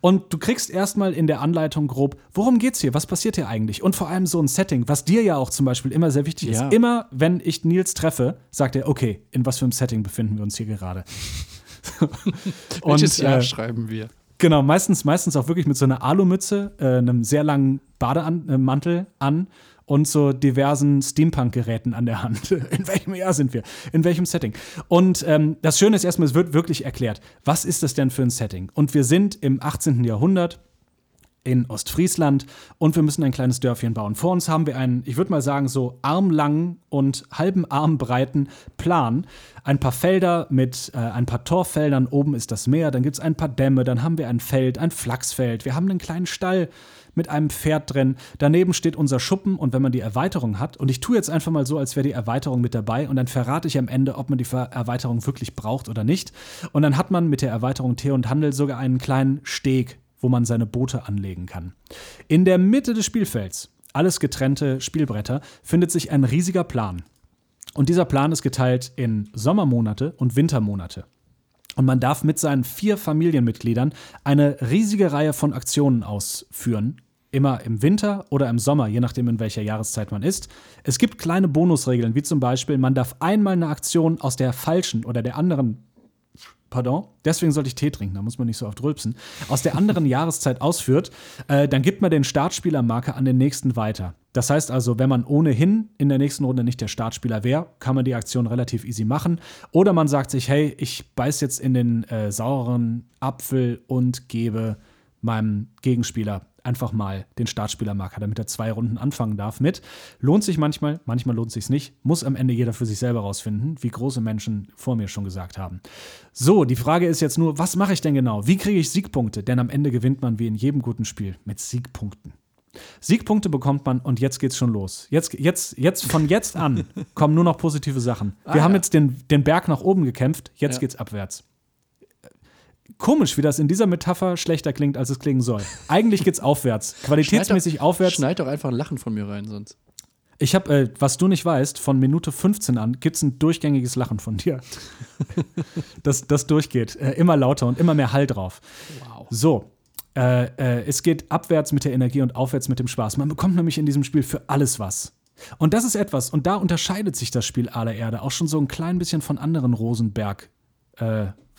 Und du kriegst erstmal in der Anleitung grob, worum geht's hier? Was passiert hier eigentlich? Und vor allem so ein Setting, was dir ja auch zum Beispiel immer sehr wichtig Ja. ist. Immer, wenn ich Nils treffe, sagt er, okay, in was für einem Setting befinden wir uns hier gerade? Welches Und, Jahr äh, schreiben wir? Genau, meistens, meistens auch wirklich mit so einer Alumütze, äh, einem sehr langen Bademantel an und so diversen Steampunk-Geräten an der Hand. In welchem Jahr sind wir? In welchem Setting? Und ähm, das Schöne ist erstmal, es wird wirklich erklärt, was ist das denn für ein Setting? Und wir sind im 18. Jahrhundert in Ostfriesland und wir müssen ein kleines Dörfchen bauen. Vor uns haben wir einen, ich würde mal sagen, so armlangen und halben armbreiten Plan. Ein paar Felder mit äh, ein paar Torfeldern, oben ist das Meer, dann gibt es ein paar Dämme, dann haben wir ein Feld, ein Flachsfeld, wir haben einen kleinen Stall mit einem Pferd drin. Daneben steht unser Schuppen und wenn man die Erweiterung hat, und ich tue jetzt einfach mal so, als wäre die Erweiterung mit dabei und dann verrate ich am Ende, ob man die Erweiterung wirklich braucht oder nicht. Und dann hat man mit der Erweiterung Tee und Handel sogar einen kleinen Steg, wo man seine Boote anlegen kann. In der Mitte des Spielfelds, alles getrennte Spielbretter, findet sich ein riesiger Plan. Und dieser Plan ist geteilt in Sommermonate und Wintermonate. Und man darf mit seinen vier Familienmitgliedern eine riesige Reihe von Aktionen ausführen. Immer im Winter oder im Sommer, je nachdem, in welcher Jahreszeit man ist. Es gibt kleine Bonusregeln, wie zum Beispiel, man darf einmal eine Aktion aus der falschen oder der anderen pardon, deswegen sollte ich Tee trinken, da muss man nicht so oft rülpsen, aus der anderen Jahreszeit ausführt, äh, dann gibt man den Startspielermarker an den nächsten weiter. Das heißt also, wenn man ohnehin in der nächsten Runde nicht der Startspieler wäre, kann man die Aktion relativ easy machen. Oder man sagt sich, hey, ich beiß jetzt in den äh, sauren Apfel und gebe meinem Gegenspieler einfach mal den Startspielermarker, damit er zwei Runden anfangen darf mit. Lohnt sich manchmal, manchmal lohnt sich nicht. Muss am Ende jeder für sich selber rausfinden, wie große Menschen vor mir schon gesagt haben. So, die Frage ist jetzt nur, was mache ich denn genau? Wie kriege ich Siegpunkte? Denn am Ende gewinnt man wie in jedem guten Spiel mit Siegpunkten. Siegpunkte bekommt man und jetzt geht's schon los. Jetzt, jetzt, jetzt von jetzt an kommen nur noch positive Sachen. Wir Ah, haben ja. jetzt den, den Berg nach oben gekämpft, jetzt Ja. geht's abwärts. Komisch, wie das in dieser Metapher schlechter klingt, als es klingen soll. Eigentlich geht's aufwärts. Qualitätsmäßig aufwärts. Schneid doch einfach ein Lachen von mir rein, sonst. Ich habe, äh, was du nicht weißt, von Minute 15 an gibt's ein durchgängiges Lachen von dir. das, das durchgeht. Äh, immer lauter und immer mehr Hall drauf. Wow. So. Äh, äh, es geht abwärts mit der Energie und aufwärts mit dem Spaß. Man bekommt nämlich in diesem Spiel für alles was. Und das ist etwas, und da unterscheidet sich das Spiel aller Erde auch schon so ein klein bisschen von anderen Rosenberg.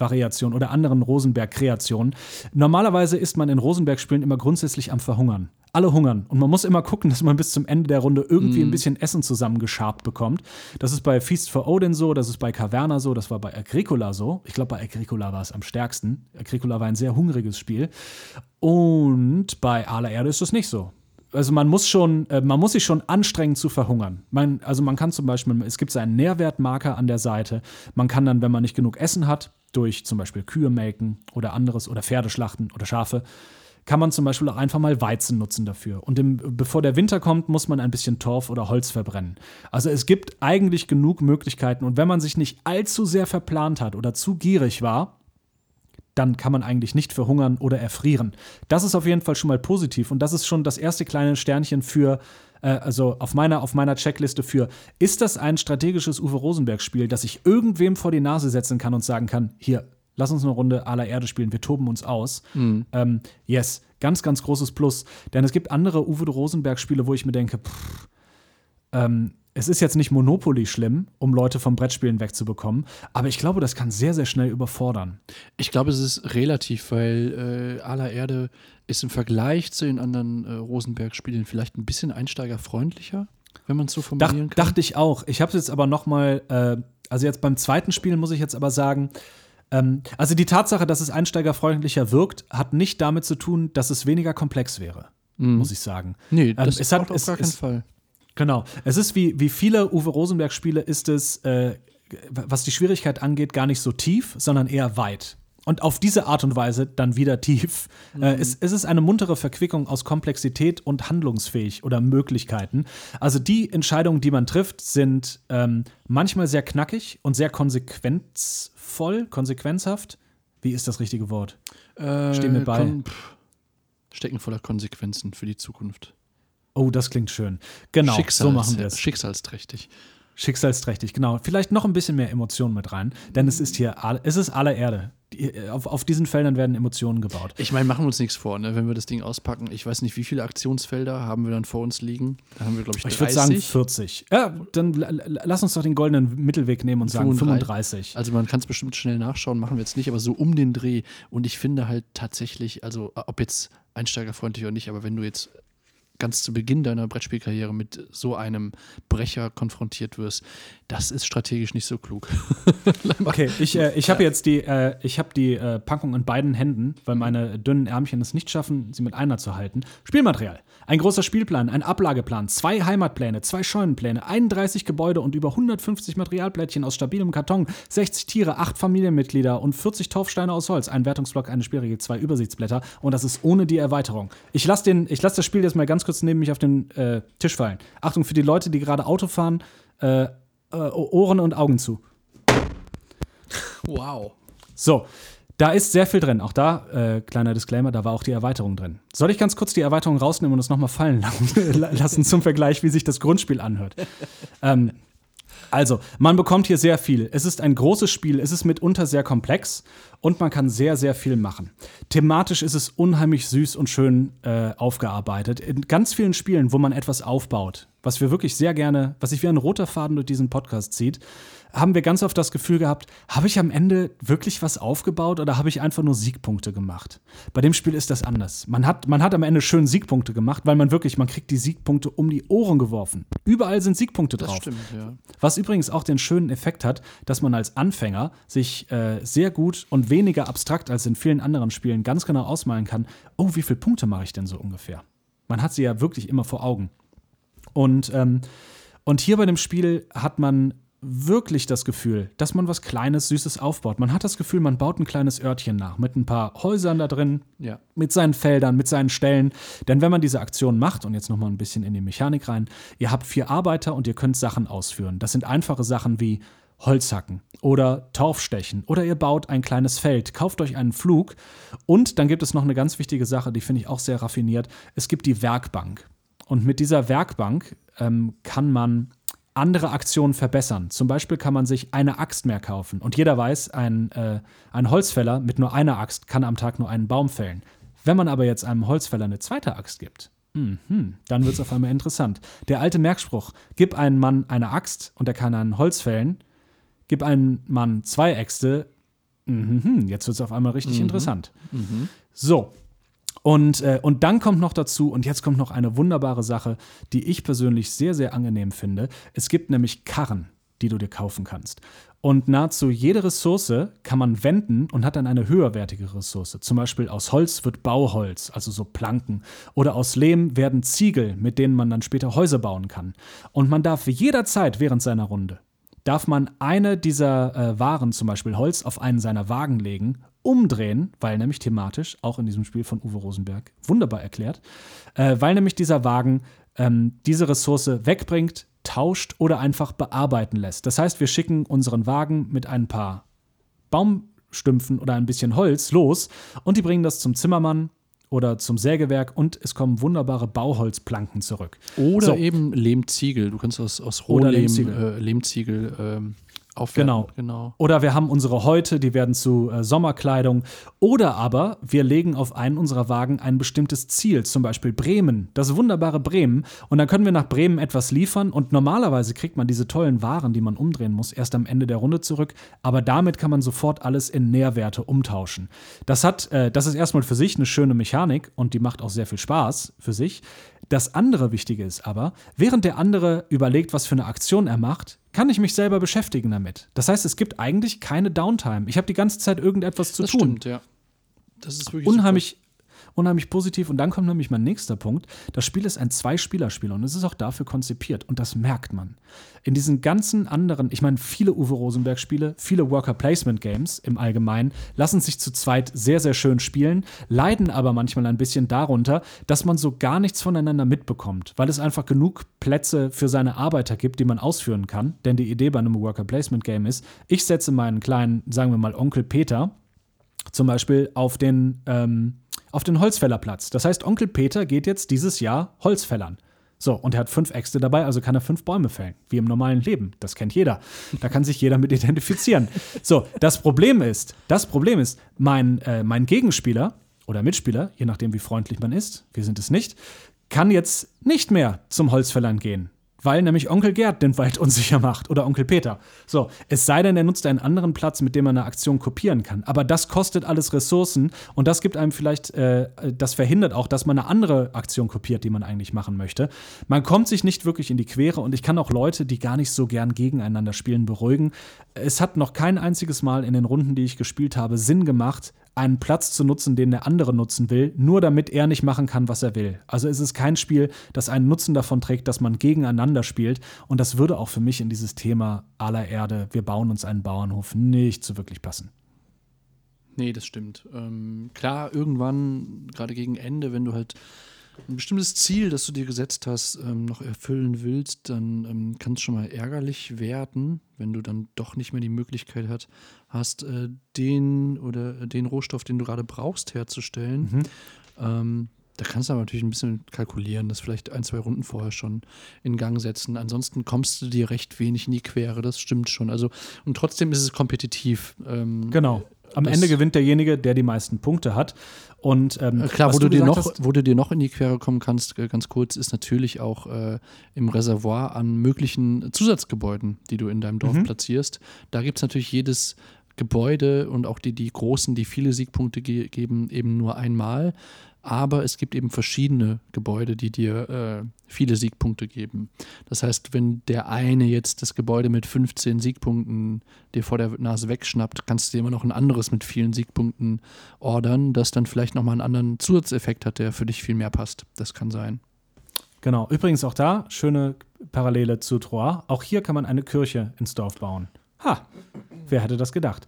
Variationen oder anderen Rosenberg-Kreationen. Normalerweise ist man in Rosenberg-Spielen immer grundsätzlich am Verhungern. Alle hungern. Und man muss immer gucken, dass man bis zum Ende der Runde irgendwie ein bisschen Essen zusammengeschabt bekommt. Das ist bei Feast for Odin so, das ist bei Caverna so, das war bei Agricola so. Ich glaube, bei Agricola war es am stärksten. Agricola war ein sehr hungriges Spiel. Und bei Aller Erde ist das nicht so. Also man muss schon, äh, man muss sich schon anstrengen zu verhungern. Man, also man kann zum Beispiel, es gibt einen Nährwertmarker an der Seite. Man kann dann, wenn man nicht genug Essen hat, durch zum Beispiel Kühe melken oder anderes oder Pferde schlachten oder Schafe, kann man zum Beispiel auch einfach mal Weizen nutzen dafür. Und im, bevor der Winter kommt, muss man ein bisschen Torf oder Holz verbrennen. Also es gibt eigentlich genug Möglichkeiten. Und wenn man sich nicht allzu sehr verplant hat oder zu gierig war, dann kann man eigentlich nicht verhungern oder erfrieren. Das ist auf jeden Fall schon mal positiv und das ist schon das erste kleine Sternchen für, äh, also auf meiner, auf meiner Checkliste für, ist das ein strategisches Uwe Rosenberg-Spiel, das ich irgendwem vor die Nase setzen kann und sagen kann, hier, lass uns eine Runde aller Erde spielen, wir toben uns aus. Ähm, yes, ganz, ganz großes Plus. Denn es gibt andere Uwe Rosenberg-Spiele, wo ich mir denke, pff, ähm, es ist jetzt nicht Monopoly schlimm, um Leute vom Brettspielen wegzubekommen, aber ich glaube, das kann sehr, sehr schnell überfordern. Ich glaube, es ist relativ, weil äh, aller Erde ist im Vergleich zu den anderen äh, Rosenberg-Spielen vielleicht ein bisschen einsteigerfreundlicher, wenn man es so formulieren Dach, kann. Dachte ich auch. Ich habe es jetzt aber noch mal, äh, also jetzt beim zweiten Spiel muss ich jetzt aber sagen, ähm, also die Tatsache, dass es einsteigerfreundlicher wirkt, hat nicht damit zu tun, dass es weniger komplex wäre, mhm. muss ich sagen. Nee, das ähm, es hat, auf gar keinen es, Fall. Genau. Es ist wie, wie viele Uwe Rosenberg-Spiele, ist es, äh, was die Schwierigkeit angeht, gar nicht so tief, sondern eher weit. Und auf diese Art und Weise dann wieder tief. Mhm. Äh, es, es, ist eine muntere Verquickung aus Komplexität und handlungsfähig oder Möglichkeiten. Also die Entscheidungen, die man trifft, sind ähm, manchmal sehr knackig und sehr konsequenzvoll, konsequenzhaft. Wie ist das richtige Wort? Äh, Stehen wir bei. Stecken voller Konsequenzen für die Zukunft. Oh, das klingt schön. Genau, so machen wir es. Schicksalsträchtig. Schicksalsträchtig, genau. Vielleicht noch ein bisschen mehr Emotionen mit rein, denn es ist hier, es ist aller Erde. Auf, auf diesen Feldern werden Emotionen gebaut. Ich meine, machen wir uns nichts vor, ne? wenn wir das Ding auspacken. Ich weiß nicht, wie viele Aktionsfelder haben wir dann vor uns liegen. Da haben wir, glaube ich, 30. Ich würde sagen 40. Ja, dann lass uns doch den goldenen Mittelweg nehmen und 35. sagen 35. Also man kann es bestimmt schnell nachschauen, machen wir jetzt nicht, aber so um den Dreh. Und ich finde halt tatsächlich, also ob jetzt einsteigerfreundlich oder nicht, aber wenn du jetzt ganz zu Beginn deiner Brettspielkarriere mit so einem Brecher konfrontiert wirst, das ist strategisch nicht so klug. okay, ich, äh, ich habe jetzt die, äh, ich hab die äh, Packung in beiden Händen, weil meine dünnen Ärmchen es nicht schaffen, sie mit einer zu halten. Spielmaterial. Ein großer Spielplan, ein Ablageplan, zwei Heimatpläne, zwei Scheunenpläne, 31 Gebäude und über 150 Materialplättchen aus stabilem Karton, 60 Tiere, 8 Familienmitglieder und 40 Torfsteine aus Holz, ein Wertungsblock, eine Spielregel, zwei Übersichtsblätter und das ist ohne die Erweiterung. Ich lasse lass das Spiel jetzt mal ganz kurz neben mich auf den äh, Tisch fallen. Achtung für die Leute, die gerade Auto fahren, äh, äh, Ohren und Augen zu. Wow. So, da ist sehr viel drin. Auch da, äh, kleiner Disclaimer, da war auch die Erweiterung drin. Soll ich ganz kurz die Erweiterung rausnehmen und es nochmal fallen lassen zum Vergleich, wie sich das Grundspiel anhört? ähm, also, man bekommt hier sehr viel. Es ist ein großes Spiel, es ist mitunter sehr komplex und man kann sehr, sehr viel machen. Thematisch ist es unheimlich süß und schön äh, aufgearbeitet. In ganz vielen Spielen, wo man etwas aufbaut, was wir wirklich sehr gerne, was sich wie ein roter Faden durch diesen Podcast zieht, haben wir ganz oft das Gefühl gehabt, habe ich am Ende wirklich was aufgebaut oder habe ich einfach nur Siegpunkte gemacht? Bei dem Spiel ist das anders. Man hat, man hat am Ende schön Siegpunkte gemacht, weil man wirklich, man kriegt die Siegpunkte um die Ohren geworfen. Überall sind Siegpunkte drauf. Das stimmt, ja. Was übrigens auch den schönen Effekt hat, dass man als Anfänger sich äh, sehr gut und weniger abstrakt als in vielen anderen Spielen ganz genau ausmalen kann, oh, wie viele Punkte mache ich denn so ungefähr? Man hat sie ja wirklich immer vor Augen. Und, ähm, und hier bei dem Spiel hat man wirklich das Gefühl, dass man was Kleines, Süßes aufbaut. Man hat das Gefühl, man baut ein kleines Örtchen nach mit ein paar Häusern da drin, ja. mit seinen Feldern, mit seinen Stellen. Denn wenn man diese Aktion macht, und jetzt nochmal ein bisschen in die Mechanik rein, ihr habt vier Arbeiter und ihr könnt Sachen ausführen. Das sind einfache Sachen wie Holz hacken oder Torf stechen oder ihr baut ein kleines Feld, kauft euch einen Flug und dann gibt es noch eine ganz wichtige Sache, die finde ich auch sehr raffiniert. Es gibt die Werkbank. Und mit dieser Werkbank ähm, kann man andere Aktionen verbessern. Zum Beispiel kann man sich eine Axt mehr kaufen. Und jeder weiß, ein, äh, ein Holzfäller mit nur einer Axt kann am Tag nur einen Baum fällen. Wenn man aber jetzt einem Holzfäller eine zweite Axt gibt, mh, dann wird es auf einmal interessant. Der alte Merkspruch, gib einem Mann eine Axt und er kann ein Holz fällen, gib einem Mann zwei Äxte, mh, jetzt wird es auf einmal richtig mhm. interessant. Mhm. So, und, äh, und dann kommt noch dazu, und jetzt kommt noch eine wunderbare Sache, die ich persönlich sehr, sehr angenehm finde. Es gibt nämlich Karren, die du dir kaufen kannst. Und nahezu jede Ressource kann man wenden und hat dann eine höherwertige Ressource. Zum Beispiel aus Holz wird Bauholz, also so Planken. Oder aus Lehm werden Ziegel, mit denen man dann später Häuser bauen kann. Und man darf jederzeit während seiner Runde, darf man eine dieser äh, Waren, zum Beispiel Holz, auf einen seiner Wagen legen umdrehen, weil nämlich thematisch, auch in diesem Spiel von Uwe Rosenberg, wunderbar erklärt, äh, weil nämlich dieser Wagen ähm, diese Ressource wegbringt, tauscht oder einfach bearbeiten lässt. Das heißt, wir schicken unseren Wagen mit ein paar Baumstümpfen oder ein bisschen Holz los und die bringen das zum Zimmermann oder zum Sägewerk und es kommen wunderbare Bauholzplanken zurück. Oder so. eben Lehmziegel. Du kannst aus, aus Rohlehm Lehmziegel, äh, Lehmziegel ähm, Aufwerten, Genau. genau. Oder wir haben unsere Häute, die werden zu äh, Sommerkleidung. Oder aber wir legen auf einen unserer Wagen ein bestimmtes Ziel, zum Beispiel Bremen, das wunderbare Bremen. Und dann können wir nach Bremen etwas liefern. Und normalerweise kriegt man diese tollen Waren, die man umdrehen muss, erst am Ende der Runde zurück. Aber damit kann man sofort alles in Nährwerte umtauschen. Das hat, äh, das ist erstmal für sich eine schöne Mechanik und die macht auch sehr viel Spaß für sich. Das andere Wichtige ist aber, während der andere überlegt, was für eine Aktion er macht, kann ich mich selber beschäftigen damit. Das heißt, es gibt eigentlich keine Downtime. Ich habe die ganze Zeit irgendetwas zu Das tun. stimmt, ja. Das ist wirklich Unheimlich, unheimlich positiv. Und dann kommt nämlich mein nächster Punkt. Das Spiel ist ein Zwei-Spieler-Spiel und es ist auch dafür konzipiert. Und das merkt man. In diesen ganzen anderen, ich meine, viele Uwe Rosenberg-Spiele, viele Worker-Placement-Games im Allgemeinen, lassen sich zu zweit sehr, sehr schön spielen, leiden aber manchmal ein bisschen darunter, dass man so gar nichts voneinander mitbekommt, weil es einfach genug Plätze für seine Arbeiter gibt, die man ausführen kann. Denn die Idee bei einem Worker-Placement-Game ist, ich setze meinen kleinen, sagen wir mal, Onkel Peter zum Beispiel auf den, ähm, auf den Holzfällerplatz. Das heißt, Onkel Peter geht jetzt dieses Jahr Holzfällern. So, und er hat fünf Äxte dabei, also kann er fünf Bäume fällen, wie im normalen Leben. Das kennt jeder. Da kann sich jeder mit identifizieren. So, das Problem ist, das Problem ist, mein, äh, mein Gegenspieler oder Mitspieler, je nachdem wie freundlich man ist, wir sind es nicht, kann jetzt nicht mehr zum Holzfällern gehen. Weil nämlich Onkel Gerd den Wald unsicher macht oder Onkel Peter. So, es sei denn, er nutzt einen anderen Platz, mit dem er eine Aktion kopieren kann. Aber das kostet alles Ressourcen und das gibt einem vielleicht, äh, das verhindert auch, dass man eine andere Aktion kopiert, die man eigentlich machen möchte. Man kommt sich nicht wirklich in die Quere und ich kann auch Leute, die gar nicht so gern gegeneinander spielen, beruhigen. Es hat noch kein einziges Mal in den Runden, die ich gespielt habe, Sinn gemacht, einen Platz zu nutzen, den der andere nutzen will, nur damit er nicht machen kann, was er will. Also es ist kein Spiel, das einen Nutzen davon trägt, dass man gegeneinander spielt. Und das würde auch für mich in dieses Thema aller Erde, wir bauen uns einen Bauernhof, nicht so wirklich passen. Nee, das stimmt. Ähm, klar, irgendwann, gerade gegen Ende, wenn du halt ein bestimmtes Ziel, das du dir gesetzt hast, ähm, noch erfüllen willst, dann ähm, kann es schon mal ärgerlich werden, wenn du dann doch nicht mehr die Möglichkeit hat, hast, äh, den oder den Rohstoff, den du gerade brauchst, herzustellen. Ähm, da kannst du aber natürlich ein bisschen kalkulieren, das vielleicht ein, zwei Runden vorher schon in Gang setzen. Ansonsten kommst du dir recht wenig in die Quere, das stimmt schon. Also, und trotzdem ist es kompetitiv. Ähm, Genau. Am Ende gewinnt derjenige, der die meisten Punkte hat. Und ähm, Äh, Klar, wo du, dir noch, hast- wo du dir noch in die Quere kommen kannst, äh, ganz kurz, ist natürlich auch äh, im Reservoir an möglichen Zusatzgebäuden, die du in deinem Dorf Mhm. platzierst. Da gibt es natürlich jedes Gebäude und auch die, die großen, die viele Siegpunkte ge geben, eben nur einmal. Aber es gibt eben verschiedene Gebäude, die dir äh, viele Siegpunkte geben. Das heißt, wenn der eine jetzt das Gebäude mit 15 Siegpunkten dir vor der Nase wegschnappt, kannst du dir immer noch ein anderes mit vielen Siegpunkten ordern, das dann vielleicht nochmal einen anderen Zusatzeffekt hat, der für dich viel mehr passt. Das kann sein. Genau. Übrigens auch da, schöne Parallele zu Troyes. Auch hier kann man eine Kirche ins Dorf bauen. Ha, wer hätte das gedacht?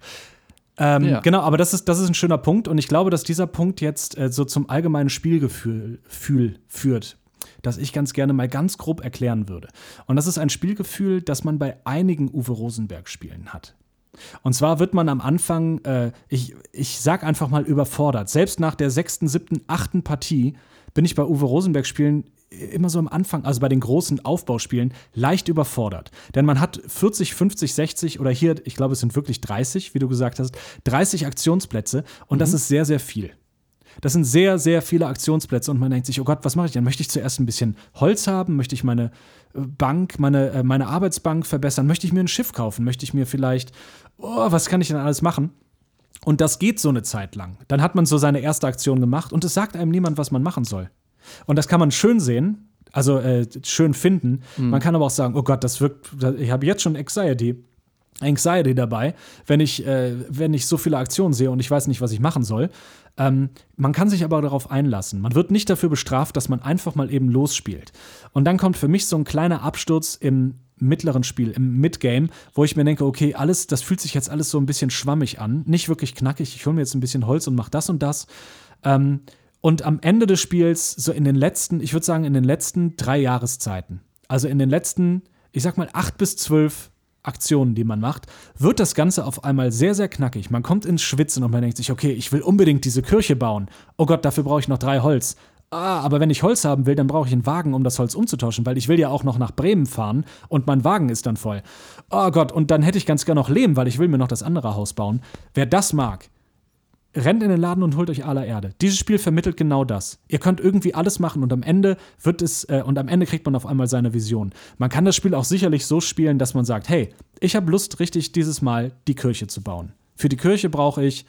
Ähm, Ja. Genau, aber das ist, das ist ein schöner Punkt und ich glaube, dass dieser Punkt jetzt äh, so zum allgemeinen Spielgefühl Fühl führt, das ich ganz gerne mal ganz grob erklären würde. Und das ist ein Spielgefühl, das man bei einigen Uwe Rosenberg-Spielen hat. Und zwar wird man am Anfang, äh, ich, ich sag einfach mal überfordert. Selbst nach der sechsten, siebten, achten Partie bin ich bei Uwe Rosenberg-Spielen immer so am Anfang, also bei den großen Aufbauspielen, leicht überfordert. Denn man hat 40, 50, 60 oder hier, ich glaube, es sind wirklich 30, wie du gesagt hast, 30 Aktionsplätze und das ist sehr, sehr viel. Das sind sehr, sehr viele Aktionsplätze und man denkt sich, oh Gott, was mache ich denn? Möchte ich zuerst ein bisschen Holz haben? Möchte ich meine äh, Bank, meine, äh, meine Arbeitsbank verbessern? Möchte ich mir ein Schiff kaufen? Möchte ich mir vielleicht, oh, was kann ich denn alles machen? Und das geht so eine Zeit lang. Dann hat man so seine erste Aktion gemacht und es sagt einem niemand, was man machen soll. Und das kann man schön sehen, also äh, schön finden. Man kann aber auch sagen, oh Gott, das wirkt, ich habe jetzt schon Anxiety. Anxiety dabei, wenn ich, äh, wenn ich so viele Aktionen sehe und ich weiß nicht, was ich machen soll. Ähm, man kann sich aber darauf einlassen. Man wird nicht dafür bestraft, dass man einfach mal eben losspielt. Und dann kommt für mich so ein kleiner Absturz im mittleren Spiel, im Midgame, wo ich mir denke, okay, alles, das fühlt sich jetzt alles so ein bisschen schwammig an, nicht wirklich knackig. Ich hole mir jetzt ein bisschen Holz und mache das und das. Ähm, und am Ende des Spiels, so in den letzten, ich würde sagen, in den letzten drei Jahreszeiten, also in den letzten, ich sag mal, acht bis zwölf Aktionen, die man macht, wird das Ganze auf einmal sehr, sehr knackig. Man kommt ins Schwitzen und man denkt sich, okay, ich will unbedingt diese Kirche bauen. Oh Gott, dafür brauche ich noch drei Holz. ah, aber wenn ich Holz haben will, dann brauche ich einen Wagen, um das Holz umzutauschen, weil ich will ja auch noch nach Bremen fahren und mein Wagen ist dann voll. Oh Gott, und dann hätte ich ganz gerne noch Lehm, weil ich will mir noch das andere Haus bauen. Wer das mag, rennt in den Laden und holt euch aller Erde. Dieses Spiel vermittelt genau das. Ihr könnt irgendwie alles machen und am Ende wird es äh, und am Ende kriegt man auf einmal seine Vision. Man kann das Spiel auch sicherlich so spielen, dass man sagt, hey, ich habe Lust richtig dieses Mal die Kirche zu bauen. Für die Kirche brauche ich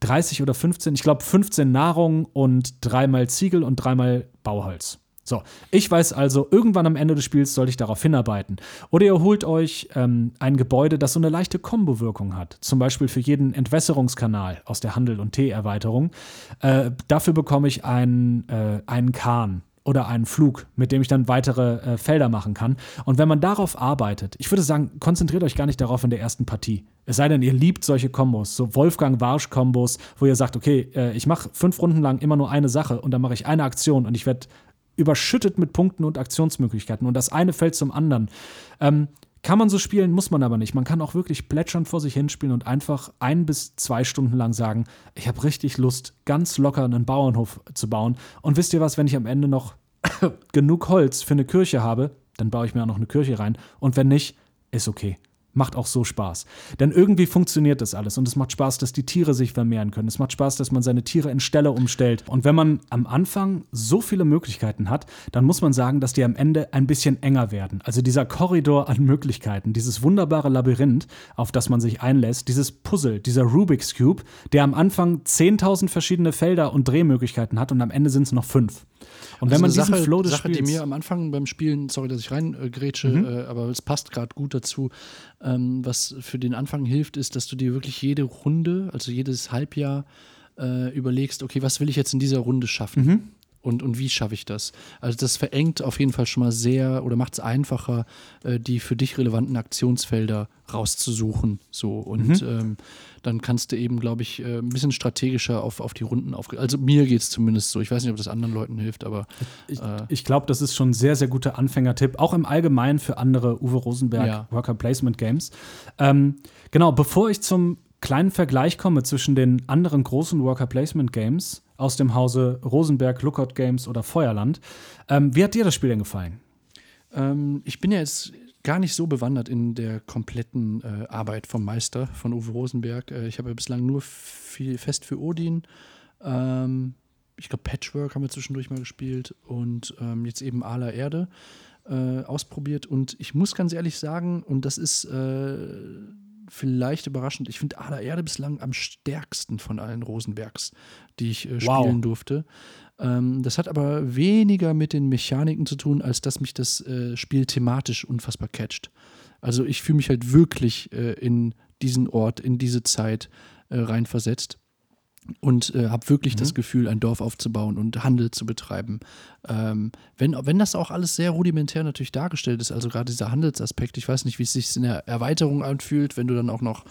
30 oder 15, ich glaube 15 Nahrung und dreimal Ziegel und dreimal Bauholz. So, ich weiß also, irgendwann am Ende des Spiels sollte ich darauf hinarbeiten. Oder ihr holt euch ähm, ein Gebäude, das so eine leichte Kombo-Wirkung hat. Zum Beispiel für jeden Entwässerungskanal aus der Handel- und Tee-Erweiterung. Äh, dafür bekomme ich einen, äh, einen Kahn oder einen Flug, mit dem ich dann weitere äh, Felder machen kann. Und wenn man darauf arbeitet, ich würde sagen, konzentriert euch gar nicht darauf in der ersten Partie. Es sei denn, ihr liebt solche Kombos, so Wolfgang-Warsch-Kombos, wo ihr sagt, okay, äh, ich mache fünf Runden lang immer nur eine Sache und dann mache ich eine Aktion und ich werde überschüttet mit Punkten und Aktionsmöglichkeiten und das eine fällt zum anderen. Ähm, kann man so spielen, muss man aber nicht. Man kann auch wirklich plätschern vor sich hinspielen und einfach ein bis zwei Stunden lang sagen, ich habe richtig Lust, ganz locker einen Bauernhof zu bauen. Und wisst ihr was, wenn ich am Ende noch genug Holz für eine Kirche habe, dann baue ich mir auch noch eine Kirche rein. Und wenn nicht, ist okay macht auch so Spaß. Denn irgendwie funktioniert das alles und es macht Spaß, dass die Tiere sich vermehren können. Es macht Spaß, dass man seine Tiere in Ställe umstellt. Und wenn man am Anfang so viele Möglichkeiten hat, dann muss man sagen, dass die am Ende ein bisschen enger werden. Also dieser Korridor an Möglichkeiten, dieses wunderbare Labyrinth, auf das man sich einlässt, dieses Puzzle, dieser Rubik's Cube, der am Anfang 10.000 verschiedene Felder und Drehmöglichkeiten hat und am Ende sind es noch fünf. Und also wenn man diesen Sache, Flow des Sache, Spiels die mir am Anfang beim Spielen, sorry, dass ich reingrätsche, Mhm. äh, aber es passt gerade gut dazu, ähm, was für den Anfang hilft, ist, dass du dir wirklich jede Runde, also jedes Halbjahr äh, überlegst, okay, was will ich jetzt in dieser Runde schaffen? Mhm. Und, und wie schaffe ich das? Also das verengt auf jeden Fall schon mal sehr oder macht es einfacher, äh, die für dich relevanten Aktionsfelder rauszusuchen. So. Und Mhm. ähm, dann kannst du eben, glaube ich, äh, ein bisschen strategischer auf, auf die Runden aufgehen. Also mir geht es zumindest so. Ich weiß nicht, ob das anderen Leuten hilft, aber Ich, Äh. ich glaube, das ist schon ein sehr, sehr guter Anfängertipp, auch im Allgemeinen für andere Uwe Rosenberg Ja. Worker Placement Games. Ähm, genau, bevor ich zum kleinen Vergleich komme zwischen den anderen großen Worker Placement Games aus dem Hause Rosenberg, Lookout Games oder Feuerland, ähm, wie hat dir das Spiel denn gefallen? Ähm, ich bin ja jetzt gar nicht so bewandert in der kompletten äh, Arbeit vom Meister von Uwe Rosenberg. Äh, ich habe ja bislang nur viel fest für Odin. Ähm, ich glaube, Patchwork haben wir zwischendurch mal gespielt und ähm, jetzt eben Ala Erde äh, ausprobiert. Und ich muss ganz ehrlich sagen, und das ist äh, vielleicht überraschend, ich finde Ala Erde bislang am stärksten von allen Rosenbergs, die ich äh, Wow. spielen durfte. Ähm, das hat aber weniger mit den Mechaniken zu tun, als dass mich das äh, Spiel thematisch unfassbar catcht. Also ich fühle mich halt wirklich äh, in diesen Ort, in diese Zeit äh, reinversetzt und äh, habe wirklich das Gefühl, ein Dorf aufzubauen und Handel zu betreiben. Ähm, wenn, wenn das auch alles sehr rudimentär natürlich dargestellt ist, also gerade dieser Handelsaspekt, ich weiß nicht, wie es sich in der Erweiterung anfühlt, wenn du dann auch noch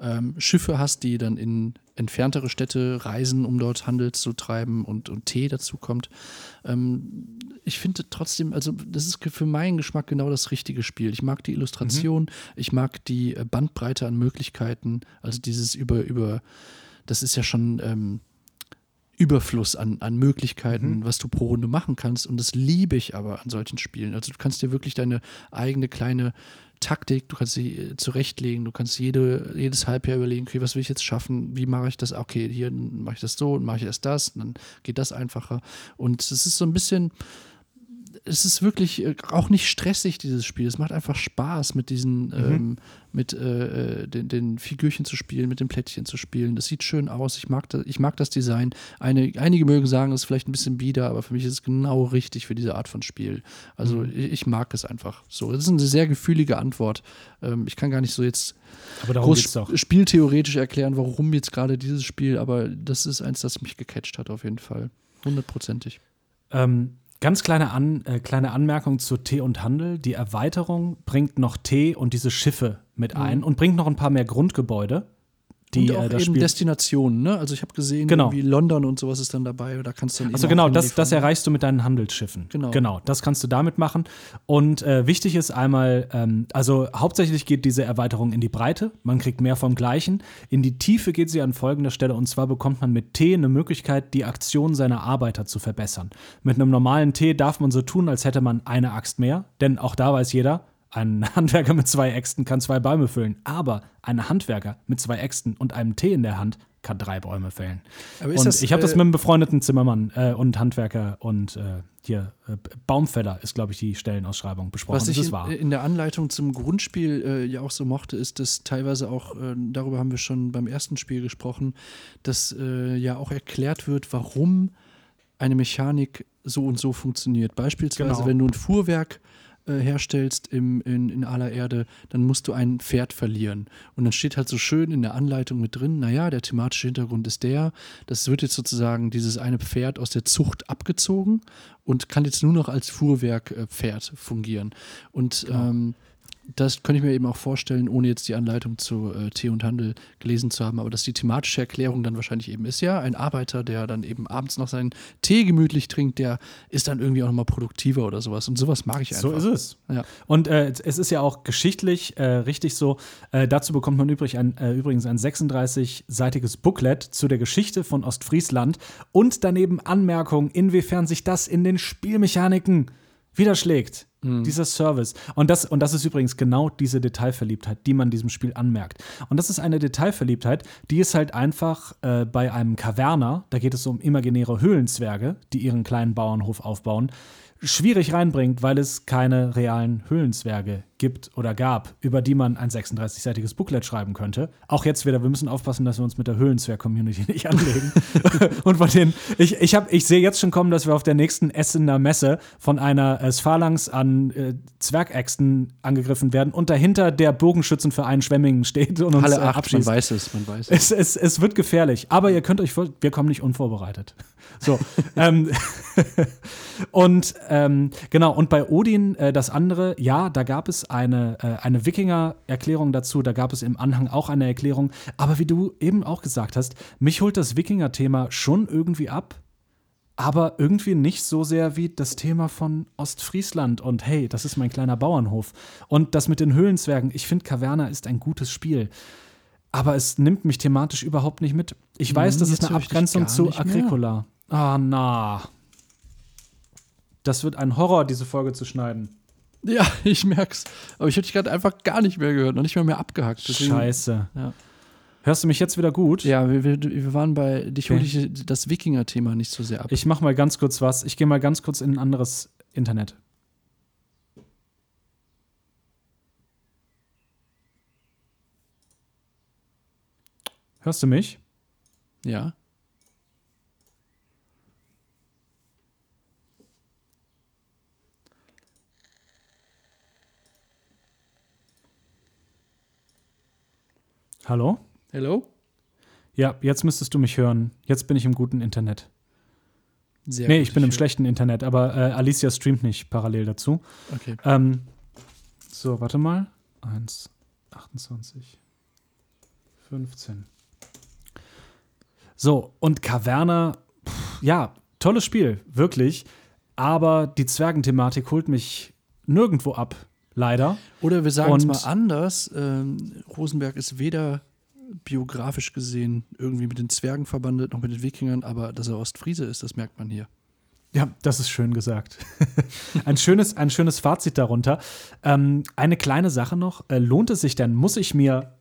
ähm, Schiffe hast, die dann in entferntere Städte reisen, um dort Handel zu treiben und, und Tee dazu kommt. Ähm, ich finde trotzdem, also das ist für meinen Geschmack genau das richtige Spiel. Ich mag die Illustration, ich mag die äh, Bandbreite an Möglichkeiten, also dieses über, über, das ist ja schon ähm, Überfluss an, an Möglichkeiten, was du pro Runde machen kannst. Und das liebe ich aber an solchen Spielen. Also du kannst dir wirklich deine eigene kleine Taktik, du kannst sie äh, zurechtlegen, du kannst jede, jedes Halbjahr überlegen, okay, was will ich jetzt schaffen, wie mache ich das, okay, hier mache ich das so und mache ich erst das, und dann geht das einfacher. Und es ist so ein bisschen, es ist wirklich äh, auch nicht stressig, dieses Spiel. Es macht einfach Spaß, mit diesen, ähm, mit äh, äh, den, den Figürchen zu spielen, mit den Plättchen zu spielen. Das sieht schön aus. Ich mag das, ich mag das Design. Eine, einige mögen sagen, es ist vielleicht ein bisschen bieder, aber für mich ist es genau richtig für diese Art von Spiel. Also ich, ich mag es einfach so. Das ist eine sehr gefühlige Antwort. Ähm, ich kann gar nicht so jetzt groß spieltheoretisch erklären, warum jetzt gerade dieses Spiel, aber das ist eins, das mich gecatcht hat auf jeden Fall. Hundertprozentig. Ähm, ganz kleine, An äh, kleine Anmerkung zu Tee und Handel. Die Erweiterung bringt noch Tee und diese Schiffe mit ein und bringt noch ein paar mehr Grundgebäude. Die und auch äh, das eben Spiel. Destinationen, ne? Also ich habe gesehen, Genau. wie London und sowas ist dann dabei. Da kannst du dann Also genau, das, das erreichst du mit deinen Handelsschiffen. Genau. Genau, das kannst du damit machen. Und äh, wichtig ist einmal, ähm, also hauptsächlich geht diese Erweiterung in die Breite. Man kriegt mehr vom Gleichen. In die Tiefe geht sie an folgender Stelle. Und zwar bekommt man mit T eine Möglichkeit, die Aktion seiner Arbeiter zu verbessern. Mit einem normalen T darf man so tun, als hätte man eine Axt mehr. Denn auch da weiß jeder, ein Handwerker mit zwei Äxten kann zwei Bäume füllen. Aber ein Handwerker mit zwei Äxten und einem T in der Hand kann drei Bäume fällen. Und das, ich habe das äh, mit einem befreundeten Zimmermann äh, und Handwerker und äh, hier äh, Baumfäller ist, glaube ich, die Stellenausschreibung besprochen. Was das ich in, in der Anleitung zum Grundspiel äh, ja auch so mochte, ist, dass teilweise auch, äh, darüber haben wir schon beim ersten Spiel gesprochen, dass ja auch erklärt wird, warum eine Mechanik so und so funktioniert. Beispielsweise, Genau. wenn du ein Fuhrwerk äh, herstellst im, in, in aller Erde, dann musst du ein Pferd verlieren. Und dann steht halt so schön in der Anleitung mit drin, naja, der thematische Hintergrund ist der, das wird jetzt sozusagen dieses eine Pferd aus der Zucht abgezogen und kann jetzt nur noch als Fuhrwerk äh, fungieren. Und ähm, das könnte ich mir eben auch vorstellen, ohne jetzt die Anleitung zu äh, Tee und Handel gelesen zu haben, aber dass die thematische Erklärung dann wahrscheinlich eben ist, ja, ein Arbeiter, der dann eben abends noch seinen Tee gemütlich trinkt, der ist dann irgendwie auch nochmal produktiver oder sowas. Und sowas mag ich einfach. So ist es. Ja. Und äh, es ist ja auch geschichtlich äh, richtig so. Äh, dazu bekommt man übrig ein, äh, übrigens ein 36-seitiges Booklet zu der Geschichte von Ostfriesland und daneben Anmerkungen, inwiefern sich das in den Spielmechaniken widerschlägt. Dieser Service. Und das, und das ist übrigens genau diese Detailverliebtheit, die man diesem Spiel anmerkt. Und das ist eine Detailverliebtheit, die ist halt einfach äh, bei einem Kaverner, da geht es um imaginäre Höhlenzwerge, die ihren kleinen Bauernhof aufbauen, schwierig reinbringt, weil es keine realen Höhlenzwerge gibt oder gab, über die man ein 36-seitiges Booklet schreiben könnte. Auch jetzt wieder, wir müssen aufpassen, dass wir uns mit der Höhlenzwerg-Community nicht anlegen. Und von denen, ich, ich, hab, ich sehe jetzt schon kommen, dass wir auf der nächsten Essener Messe von einer äh, Sphalanx an äh, Zwergäxten angegriffen werden und dahinter der Bogenschützenverein Schwemmingen steht und uns Halle äh, 8, man abschießt. weiß es, man weiß es. Es, es, es wird gefährlich, aber ihr könnt euch vor, wir kommen nicht unvorbereitet. So. ähm, und ähm, genau, und bei Odin äh, das andere, ja, da gab es eine, äh, eine Wikinger-Erklärung dazu, da gab es im Anhang auch eine Erklärung, aber wie du eben auch gesagt hast, mich holt das Wikinger-Thema schon irgendwie ab. Aber irgendwie nicht so sehr wie das Thema von Ostfriesland und hey, das ist mein kleiner Bauernhof. Und das mit den Höhlenzwergen, ich finde, Caverna ist ein gutes Spiel. Aber es nimmt mich thematisch überhaupt nicht mit. Ich weiß, das ist eine Abgrenzung zu nicht mehr. Ah, na. Das wird ein Horror, diese Folge zu schneiden. Ja, ich merk's. Aber ich habe dich gerade einfach gar nicht mehr gehört, noch nicht mal mehr abgehackt. Deswegen- Scheiße. Ja. Hörst du mich jetzt wieder gut? Ja, wir, wir, wir waren bei, dich hole ich das Wikinger-Thema nicht so sehr ab. Ich mach mal ganz kurz was. Ich gehe mal ganz kurz in ein anderes Internet. Hörst du mich? ja. Hallo? Hello? Ja, jetzt müsstest du mich hören. Jetzt bin ich im guten Internet. Sehr nee, gut, ich bin im höre- schlechten Internet, aber äh, Alicia streamt nicht parallel dazu. Okay. Ähm, so, warte mal. 1, 28, 15. So, und Caverna, pff, ja, tolles Spiel, wirklich. Aber die Zwergenthematik holt mich nirgendwo ab, leider. Oder wir sagen es mal anders. Ähm, Rosenberg ist weder biografisch gesehen irgendwie mit den Zwergen verbandelt, noch mit den Wikingern, aber dass er Ostfriese ist, das merkt man hier. Ja, das ist schön gesagt. ein, schönes, ein schönes Fazit darunter. Ähm, eine kleine Sache noch. Äh, lohnt es sich denn, muss ich mir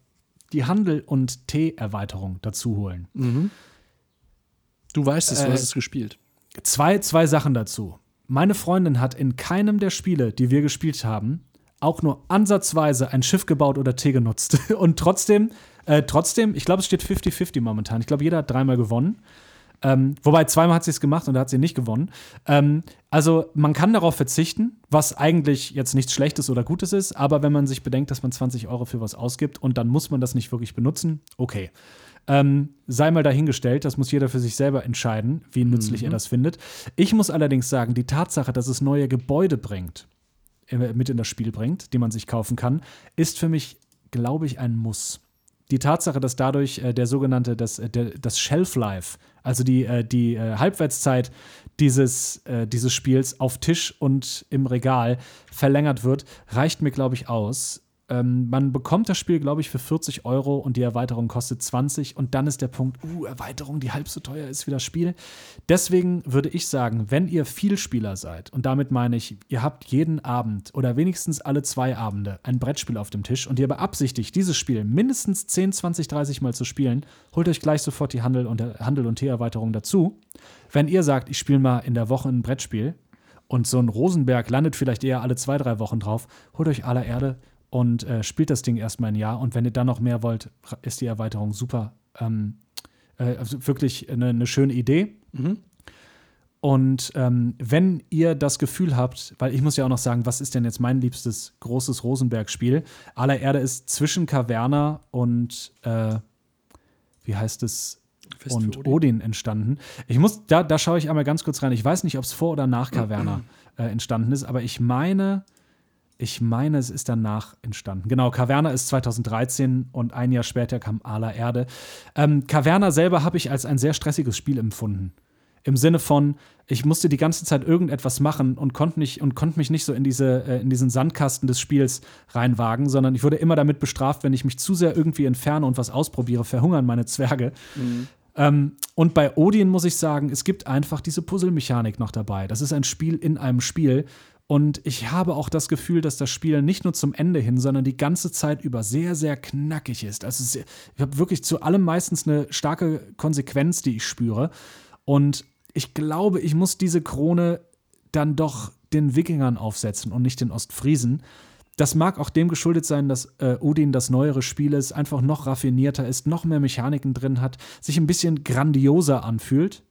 die Handel- und Tee-Erweiterung dazu holen? Du weißt es, du Äh, hast es gespielt. Zwei, zwei Sachen dazu. Meine Freundin hat in keinem der Spiele, die wir gespielt haben, auch nur ansatzweise ein Schiff gebaut oder Tee genutzt. Und trotzdem, äh, trotzdem, ich glaube, es steht 50-50 momentan. Ich glaube, jeder hat dreimal gewonnen. Ähm, wobei zweimal hat sie es gemacht und da hat sie nicht gewonnen. Ähm, also man kann darauf verzichten, was eigentlich jetzt nichts Schlechtes oder Gutes ist, aber wenn man sich bedenkt, dass man 20 Euro für was ausgibt und dann muss man das nicht wirklich benutzen, okay. Ähm, sei mal dahingestellt, das muss jeder für sich selber entscheiden, wie nützlich er das findet. Ich muss allerdings sagen, die Tatsache, dass es neue Gebäude bringt, mit in das Spiel bringt, die man sich kaufen kann, ist für mich, glaube ich, ein Muss. die Tatsache, dass dadurch äh, der sogenannte, das, äh, der, das Shelf Life, also die, äh, die äh, Halbwertszeit dieses, äh, dieses Spiels auf Tisch und im Regal verlängert wird, reicht mir, glaube ich, aus. Ähm, man bekommt das Spiel, glaube ich, für 40 Euro und die Erweiterung kostet 20 und dann ist der Punkt, uh, Erweiterung, die halb so teuer ist wie das Spiel. Deswegen würde ich sagen, wenn ihr Vielspieler seid, und damit meine ich, ihr habt jeden Abend oder wenigstens alle zwei Abende ein Brettspiel auf dem Tisch und ihr beabsichtigt, dieses Spiel mindestens 10, 20, 30 Mal zu spielen, holt euch gleich sofort die Handel- und, Handel und Tee-Erweiterung dazu. Wenn ihr sagt, ich spiele mal in der Woche ein Brettspiel und so ein Rosenberg landet vielleicht eher alle zwei, drei Wochen drauf, holt euch aller Erde und äh, spielt das Ding erstmal ein Jahr. Und wenn ihr dann noch mehr wollt, ist die Erweiterung super. Ähm, äh, also wirklich eine, eine, schöne Idee. Mhm. Und ähm, wenn ihr das Gefühl habt, weil ich muss ja auch noch sagen, was ist denn jetzt mein liebstes großes Rosenberg-Spiel? Aller Erde ist zwischen Caverna und äh, wie heißt es? Fest und Odin. Odin. entstanden. Ich muss, da, da schaue ich einmal ganz kurz rein. Ich weiß nicht, ob es vor oder nach Caverna äh, entstanden ist, aber ich meine, ich meine, es ist danach entstanden. Genau, Caverna ist 2013 und ein Jahr später kam Ala Erde. Ähm, Caverna selber habe ich als ein sehr stressiges Spiel empfunden. Im Sinne von, ich musste die ganze Zeit irgendetwas machen und konnte nicht und konnte mich nicht so in diese äh, in diesen Sandkasten des Spiels reinwagen, sondern ich wurde immer damit bestraft, wenn ich mich zu sehr irgendwie entferne und was ausprobiere, verhungern meine Zwerge. Mhm. Ähm, und bei Odin muss ich sagen, es gibt einfach diese Puzzle-Mechanik noch dabei. Das ist ein Spiel in einem Spiel und ich habe auch das Gefühl, dass das Spiel nicht nur zum Ende hin, sondern die ganze Zeit über sehr, sehr knackig ist. Also sehr, ich habe wirklich zu allem meistens eine starke Konsequenz, die ich spüre. Und ich glaube, ich muss diese Krone dann doch den Wikingern aufsetzen und nicht den Ostfriesen. Das mag auch dem geschuldet sein, dass äh, Odin das neuere Spiel ist, einfach noch raffinierter ist, noch mehr Mechaniken drin hat, sich ein bisschen grandioser anfühlt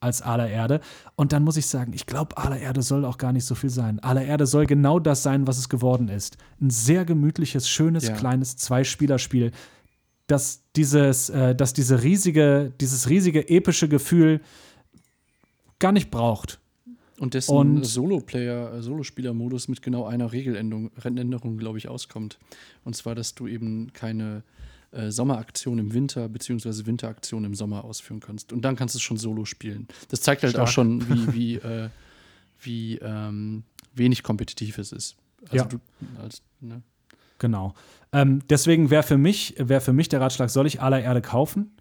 als aller Erde. Und dann muss ich sagen, ich glaube, aller Erde soll auch gar nicht so viel sein. Aller Erde soll genau das sein, was es geworden ist. Ein sehr gemütliches, schönes, ja. kleines Zwei-Spieler-Spiel, das dieses, äh, das diese riesige, dieses riesige epische Gefühl gar nicht braucht. Und dessen Solo-Player, äh, Solospieler-Modus mit genau einer Regeländerung, glaube ich, auskommt. Und zwar, dass du eben keine äh, Sommeraktion im Winter beziehungsweise Winteraktion im Sommer ausführen kannst. Und dann kannst du es schon solo spielen. Das zeigt halt Stark. auch schon, wie, wie, äh, wie ähm, wenig kompetitiv es ist. Also ja. du als, ne? Genau. Ähm, deswegen wäre für mich, wäre für mich der Ratschlag, soll ich aller Erde kaufen?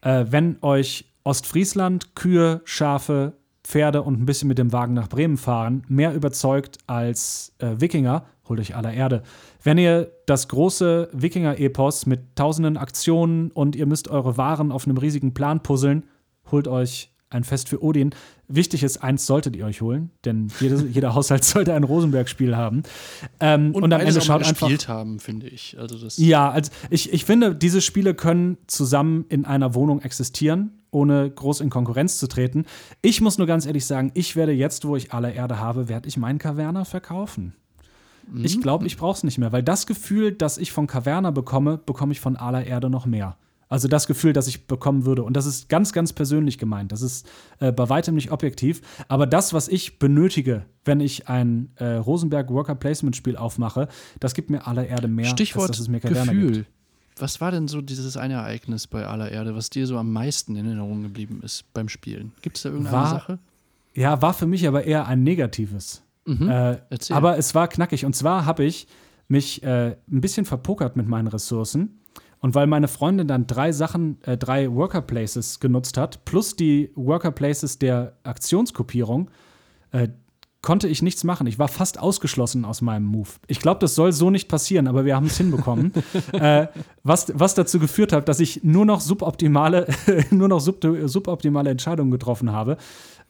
Äh, wenn euch Ostfriesland, Kühe, Schafe, Pferde und ein bisschen mit dem Wagen nach Bremen fahren mehr überzeugt als äh, Wikinger, holt euch aller Erde. Wenn ihr das große Wikinger-Epos mit tausenden Aktionen und ihr müsst eure Waren auf einem riesigen Plan puzzeln, holt euch ein Fest für Odin. Wichtig ist, eins solltet ihr euch holen, denn jede, jeder Haushalt sollte ein Rosenberg-Spiel haben. Ähm, und, und am Ende schaut einfach. gespielt haben, finde ich. Also das ja, also ich, ich finde, diese Spiele können zusammen in einer Wohnung existieren ohne groß in Konkurrenz zu treten. Ich muss nur ganz ehrlich sagen, ich werde jetzt, wo ich alle Erde habe, werde ich meinen Caverna verkaufen. Mhm. Ich glaube, ich brauche es nicht mehr, weil das Gefühl, das ich von Caverna bekomme, bekomme ich von aller Erde noch mehr. Also das Gefühl, das ich bekommen würde. Und das ist ganz, ganz persönlich gemeint. Das ist äh, bei weitem nicht objektiv. Aber das, was ich benötige, wenn ich ein äh, Rosenberg Worker Placement Spiel aufmache, das gibt mir aller Erde mehr. Stichwort als, dass es mir Gefühl. Gibt was war denn so dieses eine Ereignis bei aller Erde, was dir so am meisten in Erinnerung geblieben ist beim Spielen? Gibt es da irgendeine war, Sache? Ja, war für mich aber eher ein negatives. Mhm. Äh, aber es war knackig. Und zwar habe ich mich äh, ein bisschen verpokert mit meinen Ressourcen. Und weil meine Freundin dann drei Sachen, äh, drei Worker Places genutzt hat, plus die Worker Places der Aktionskopierung, äh, konnte ich nichts machen. Ich war fast ausgeschlossen aus meinem Move. Ich glaube, das soll so nicht passieren, aber wir haben es hinbekommen. äh, was, was dazu geführt hat, dass ich nur noch suboptimale, nur noch sub, suboptimale Entscheidungen getroffen habe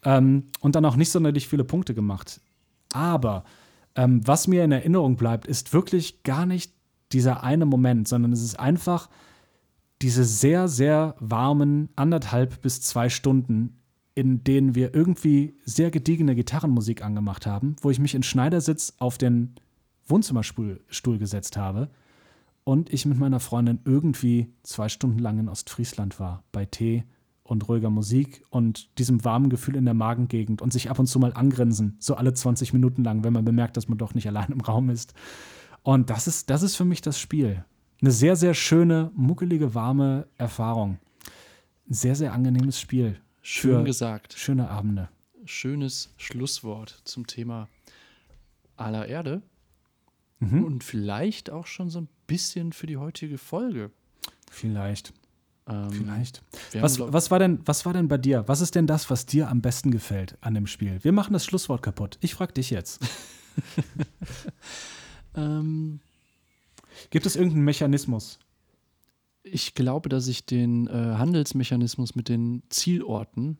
ähm, und dann auch nicht sonderlich viele Punkte gemacht. Aber ähm, was mir in Erinnerung bleibt, ist wirklich gar nicht dieser eine Moment, sondern es ist einfach diese sehr, sehr warmen anderthalb bis zwei Stunden, in denen wir irgendwie sehr gediegene Gitarrenmusik angemacht haben, wo ich mich in Schneidersitz auf den Wohnzimmerstuhl gesetzt habe und ich mit meiner Freundin irgendwie zwei Stunden lang in Ostfriesland war, bei Tee und ruhiger Musik und diesem warmen Gefühl in der Magengegend und sich ab und zu mal angrinsen, so alle 20 Minuten lang, wenn man bemerkt, dass man doch nicht allein im Raum ist. Und das ist, das ist für mich das Spiel. Eine sehr, sehr schöne, muckelige, warme Erfahrung. Sehr, sehr angenehmes Spiel. Schön gesagt. Schöne Abende. Schönes Schlusswort zum Thema aller Erde. Mhm. Und vielleicht auch schon so ein bisschen für die heutige Folge. Vielleicht. Ähm, Vielleicht. Was, was, war denn, was war denn bei dir? Was ist denn das, was dir am besten gefällt an dem Spiel? Wir machen das Schlusswort kaputt. Ich frage dich jetzt. ähm, Gibt es irgendeinen Mechanismus? ich glaube, dass ich den äh, Handelsmechanismus mit den Zielorten,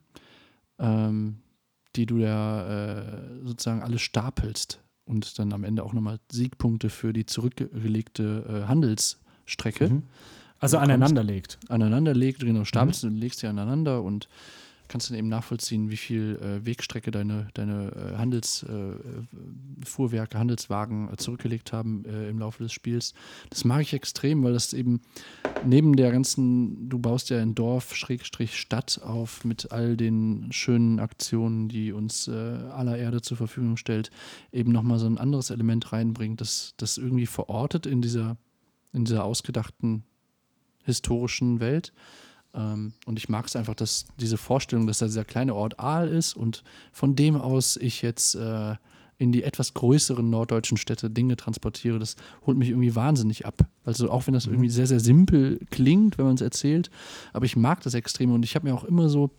ähm, die du ja äh, sozusagen alle stapelst und dann am Ende auch nochmal Siegpunkte für die zurückgelegte äh, Handelsstrecke Mhm. Also aneinander legt. aneinander legt, genau, stapelst Mhm. und legst sie aneinander und kannst dann eben nachvollziehen, wie viel äh, Wegstrecke deine, deine äh, Handelsfuhrwerke, äh, Fuhrwerke, Handelswagen äh, zurückgelegt haben äh, im Laufe des Spiels. Das mag ich extrem, weil das eben neben der ganzen, du baust ja ein Dorf, Schrägstrich Stadt auf mit all den schönen Aktionen, die uns äh, aller Erde zur Verfügung stellt, eben nochmal so ein anderes Element reinbringt, das, das irgendwie verortet in dieser, in dieser ausgedachten historischen Welt. Ähm, und ich mag es einfach, dass diese Vorstellung, dass da dieser kleine Ort Aal ist und von dem aus ich jetzt äh, in die etwas größeren norddeutschen Städte Dinge transportiere, das holt mich irgendwie wahnsinnig ab. Also auch wenn das irgendwie sehr, sehr simpel klingt, wenn man es erzählt, aber ich mag das extrem und ich habe mir auch immer so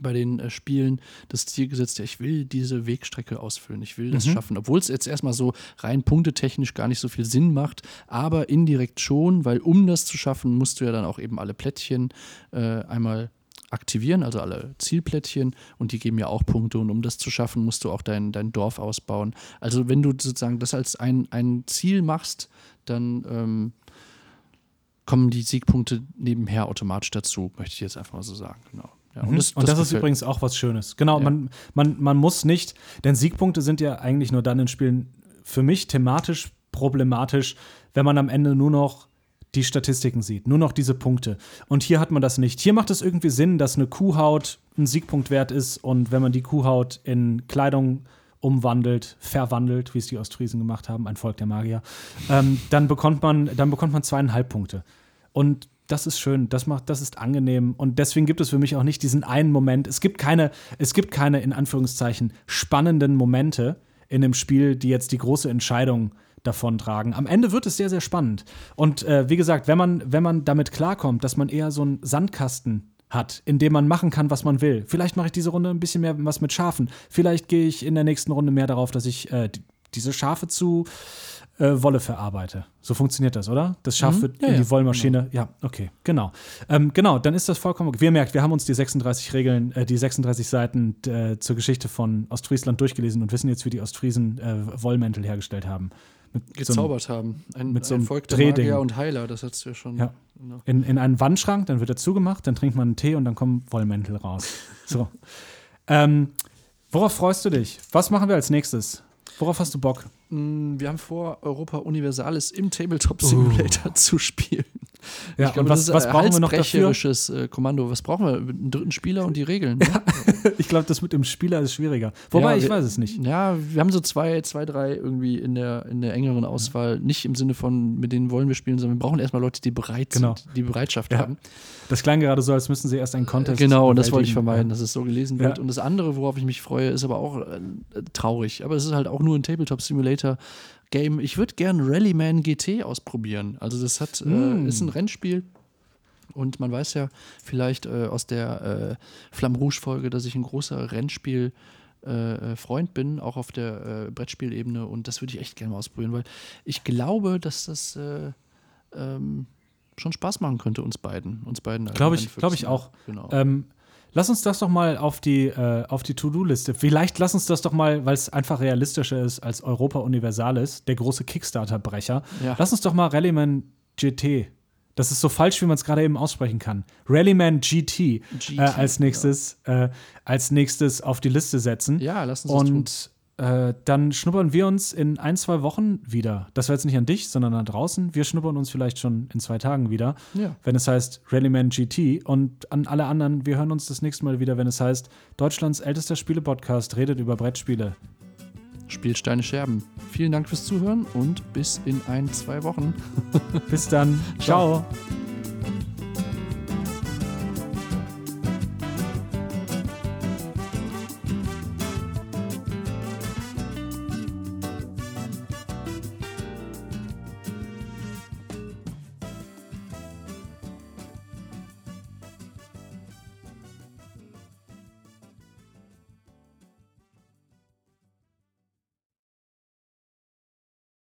bei den äh, Spielen das Ziel gesetzt, ja, ich will diese Wegstrecke ausfüllen, ich will das Mhm. schaffen, obwohl es jetzt erstmal so rein punktetechnisch gar nicht so viel Sinn macht, aber indirekt schon, weil um das zu schaffen, musst du ja dann auch eben alle Plättchen äh, einmal aktivieren, also alle Zielplättchen und die geben ja auch Punkte und um das zu schaffen, musst du auch dein, dein Dorf ausbauen. Also wenn du sozusagen das als ein, ein Ziel machst, dann ähm, kommen die Siegpunkte nebenher automatisch dazu, möchte ich jetzt einfach mal so sagen. Genau. Ja, Und das, und das, ist übrigens auch was Schönes. Genau, Ja. man, man, man muss nicht, denn Siegpunkte sind ja eigentlich nur dann in Spielen für mich thematisch problematisch, wenn man am Ende nur noch die Statistiken sieht, nur noch diese Punkte. Und hier hat man das nicht. Hier macht es irgendwie Sinn, dass eine Kuhhaut ein Siegpunkt wert ist und wenn man die Kuhhaut in Kleidung umwandelt, verwandelt, wie es die Ostfriesen gemacht haben, ein Volk der Magier, ähm, dann, bekommt man, dann bekommt man zweieinhalb Punkte. Und das ist schön, das macht, das ist angenehm. Und deswegen gibt es für mich auch nicht diesen einen Moment. Es gibt keine, es gibt keine, in Anführungszeichen, spannenden Momente in dem Spiel, die jetzt die große Entscheidung davontragen. Am Ende wird es sehr, sehr spannend. Und äh, wie gesagt, wenn man, wenn man damit klarkommt, dass man eher so einen Sandkasten hat, in dem man machen kann, was man will. Vielleicht mache ich diese Runde ein bisschen mehr was mit Schafen. Vielleicht gehe ich in der nächsten Runde mehr darauf, dass ich äh, die- diese Schafe zu äh, Wolle verarbeite. So funktioniert das, oder? Das Schaf Mhm. wird Ja, in ja, die Wollmaschine. Ja, okay, genau. Ähm, genau, dann ist das vollkommen. ihr merkt, wir haben uns die 36 Regeln, äh, die 36 Seiten äh, zur Geschichte von Ostfriesland durchgelesen und wissen jetzt, wie die Ostfriesen äh, Wollmäntel hergestellt haben. Mit so einem- gezaubert haben. Ein, mit so ein einem Volk der Drehding. Magier und Heiler, das hast du ja schon. Ja. Genau. in, in einen Wandschrank, dann wird er zugemacht, dann trinkt man einen Tee und dann kommen Wollmäntel raus. So. ähm, worauf freust du dich? Was machen wir als nächstes? Worauf hast du Bock? Mm, Wir haben vor, Europa Universalis im Tabletop Simulator zu spielen. Ja, glaube, und was, was ein brauchen wir noch dafür? äh, Kommando. Was brauchen wir? Einen dritten Spieler und die Regeln. Ne? Ich glaube, das mit dem Spieler ist schwieriger. Wobei, Ja, ich wir- weiß es nicht. Ja, wir haben so zwei, zwei, drei irgendwie in der, in der engeren Auswahl. Nicht im Sinne von, mit denen wollen wir spielen, sondern wir brauchen erstmal Leute, die bereit Genau. sind, die Bereitschaft Ja. haben. Das klang gerade so, als müssten sie erst einen Contest Genau, und das wollte ich vermeiden, dass es so gelesen wird. Ja. Und das andere, worauf ich mich freue, ist aber auch äh, traurig. Aber es ist halt auch nur ein Tabletop Simulator Game. Ich würde gerne Rallyman GT ausprobieren. Also das hat, Mm. äh, ist ein Rennspiel. Und man weiß ja vielleicht äh, aus der äh, Flamme Rouge Folge, dass ich ein großer Rennspiel äh, äh, Freund bin, auch auf der äh, Brettspielebene. Und das würde ich echt gerne mal ausprobieren, weil ich glaube, dass das äh, ähm, schon Spaß machen könnte, uns beiden. Uns beiden. Glaube ich- glaube ich auch. Genau. Ähm, lass uns das doch mal auf die, äh, auf die To-Do-Liste. Vielleicht lass uns das doch mal, weil es einfach realistischer ist als Europa Universalis, der große Kickstarter-Brecher. Ja. Lass uns doch mal Rallyman GT. Das ist so falsch, wie man es gerade eben aussprechen kann. Rallyman GT, GT, äh, als nächstes, äh, als nächstes auf die Liste setzen. Ja, lass uns das tun. Äh, dann schnuppern wir uns in ein, zwei Wochen wieder. Das war jetzt nicht an dich, sondern da draußen. Wir schnuppern uns vielleicht schon in zwei Tagen wieder, Ja. wenn es heißt Rallyman GT. Und an alle anderen, wir hören uns das nächste Mal wieder, wenn es heißt Deutschlands ältester Spiele-Podcast redet über Brettspiele. Spielsteine Scherben. Vielen Dank fürs Zuhören und bis in ein, zwei Wochen. Bis dann. Ciao. Ciao.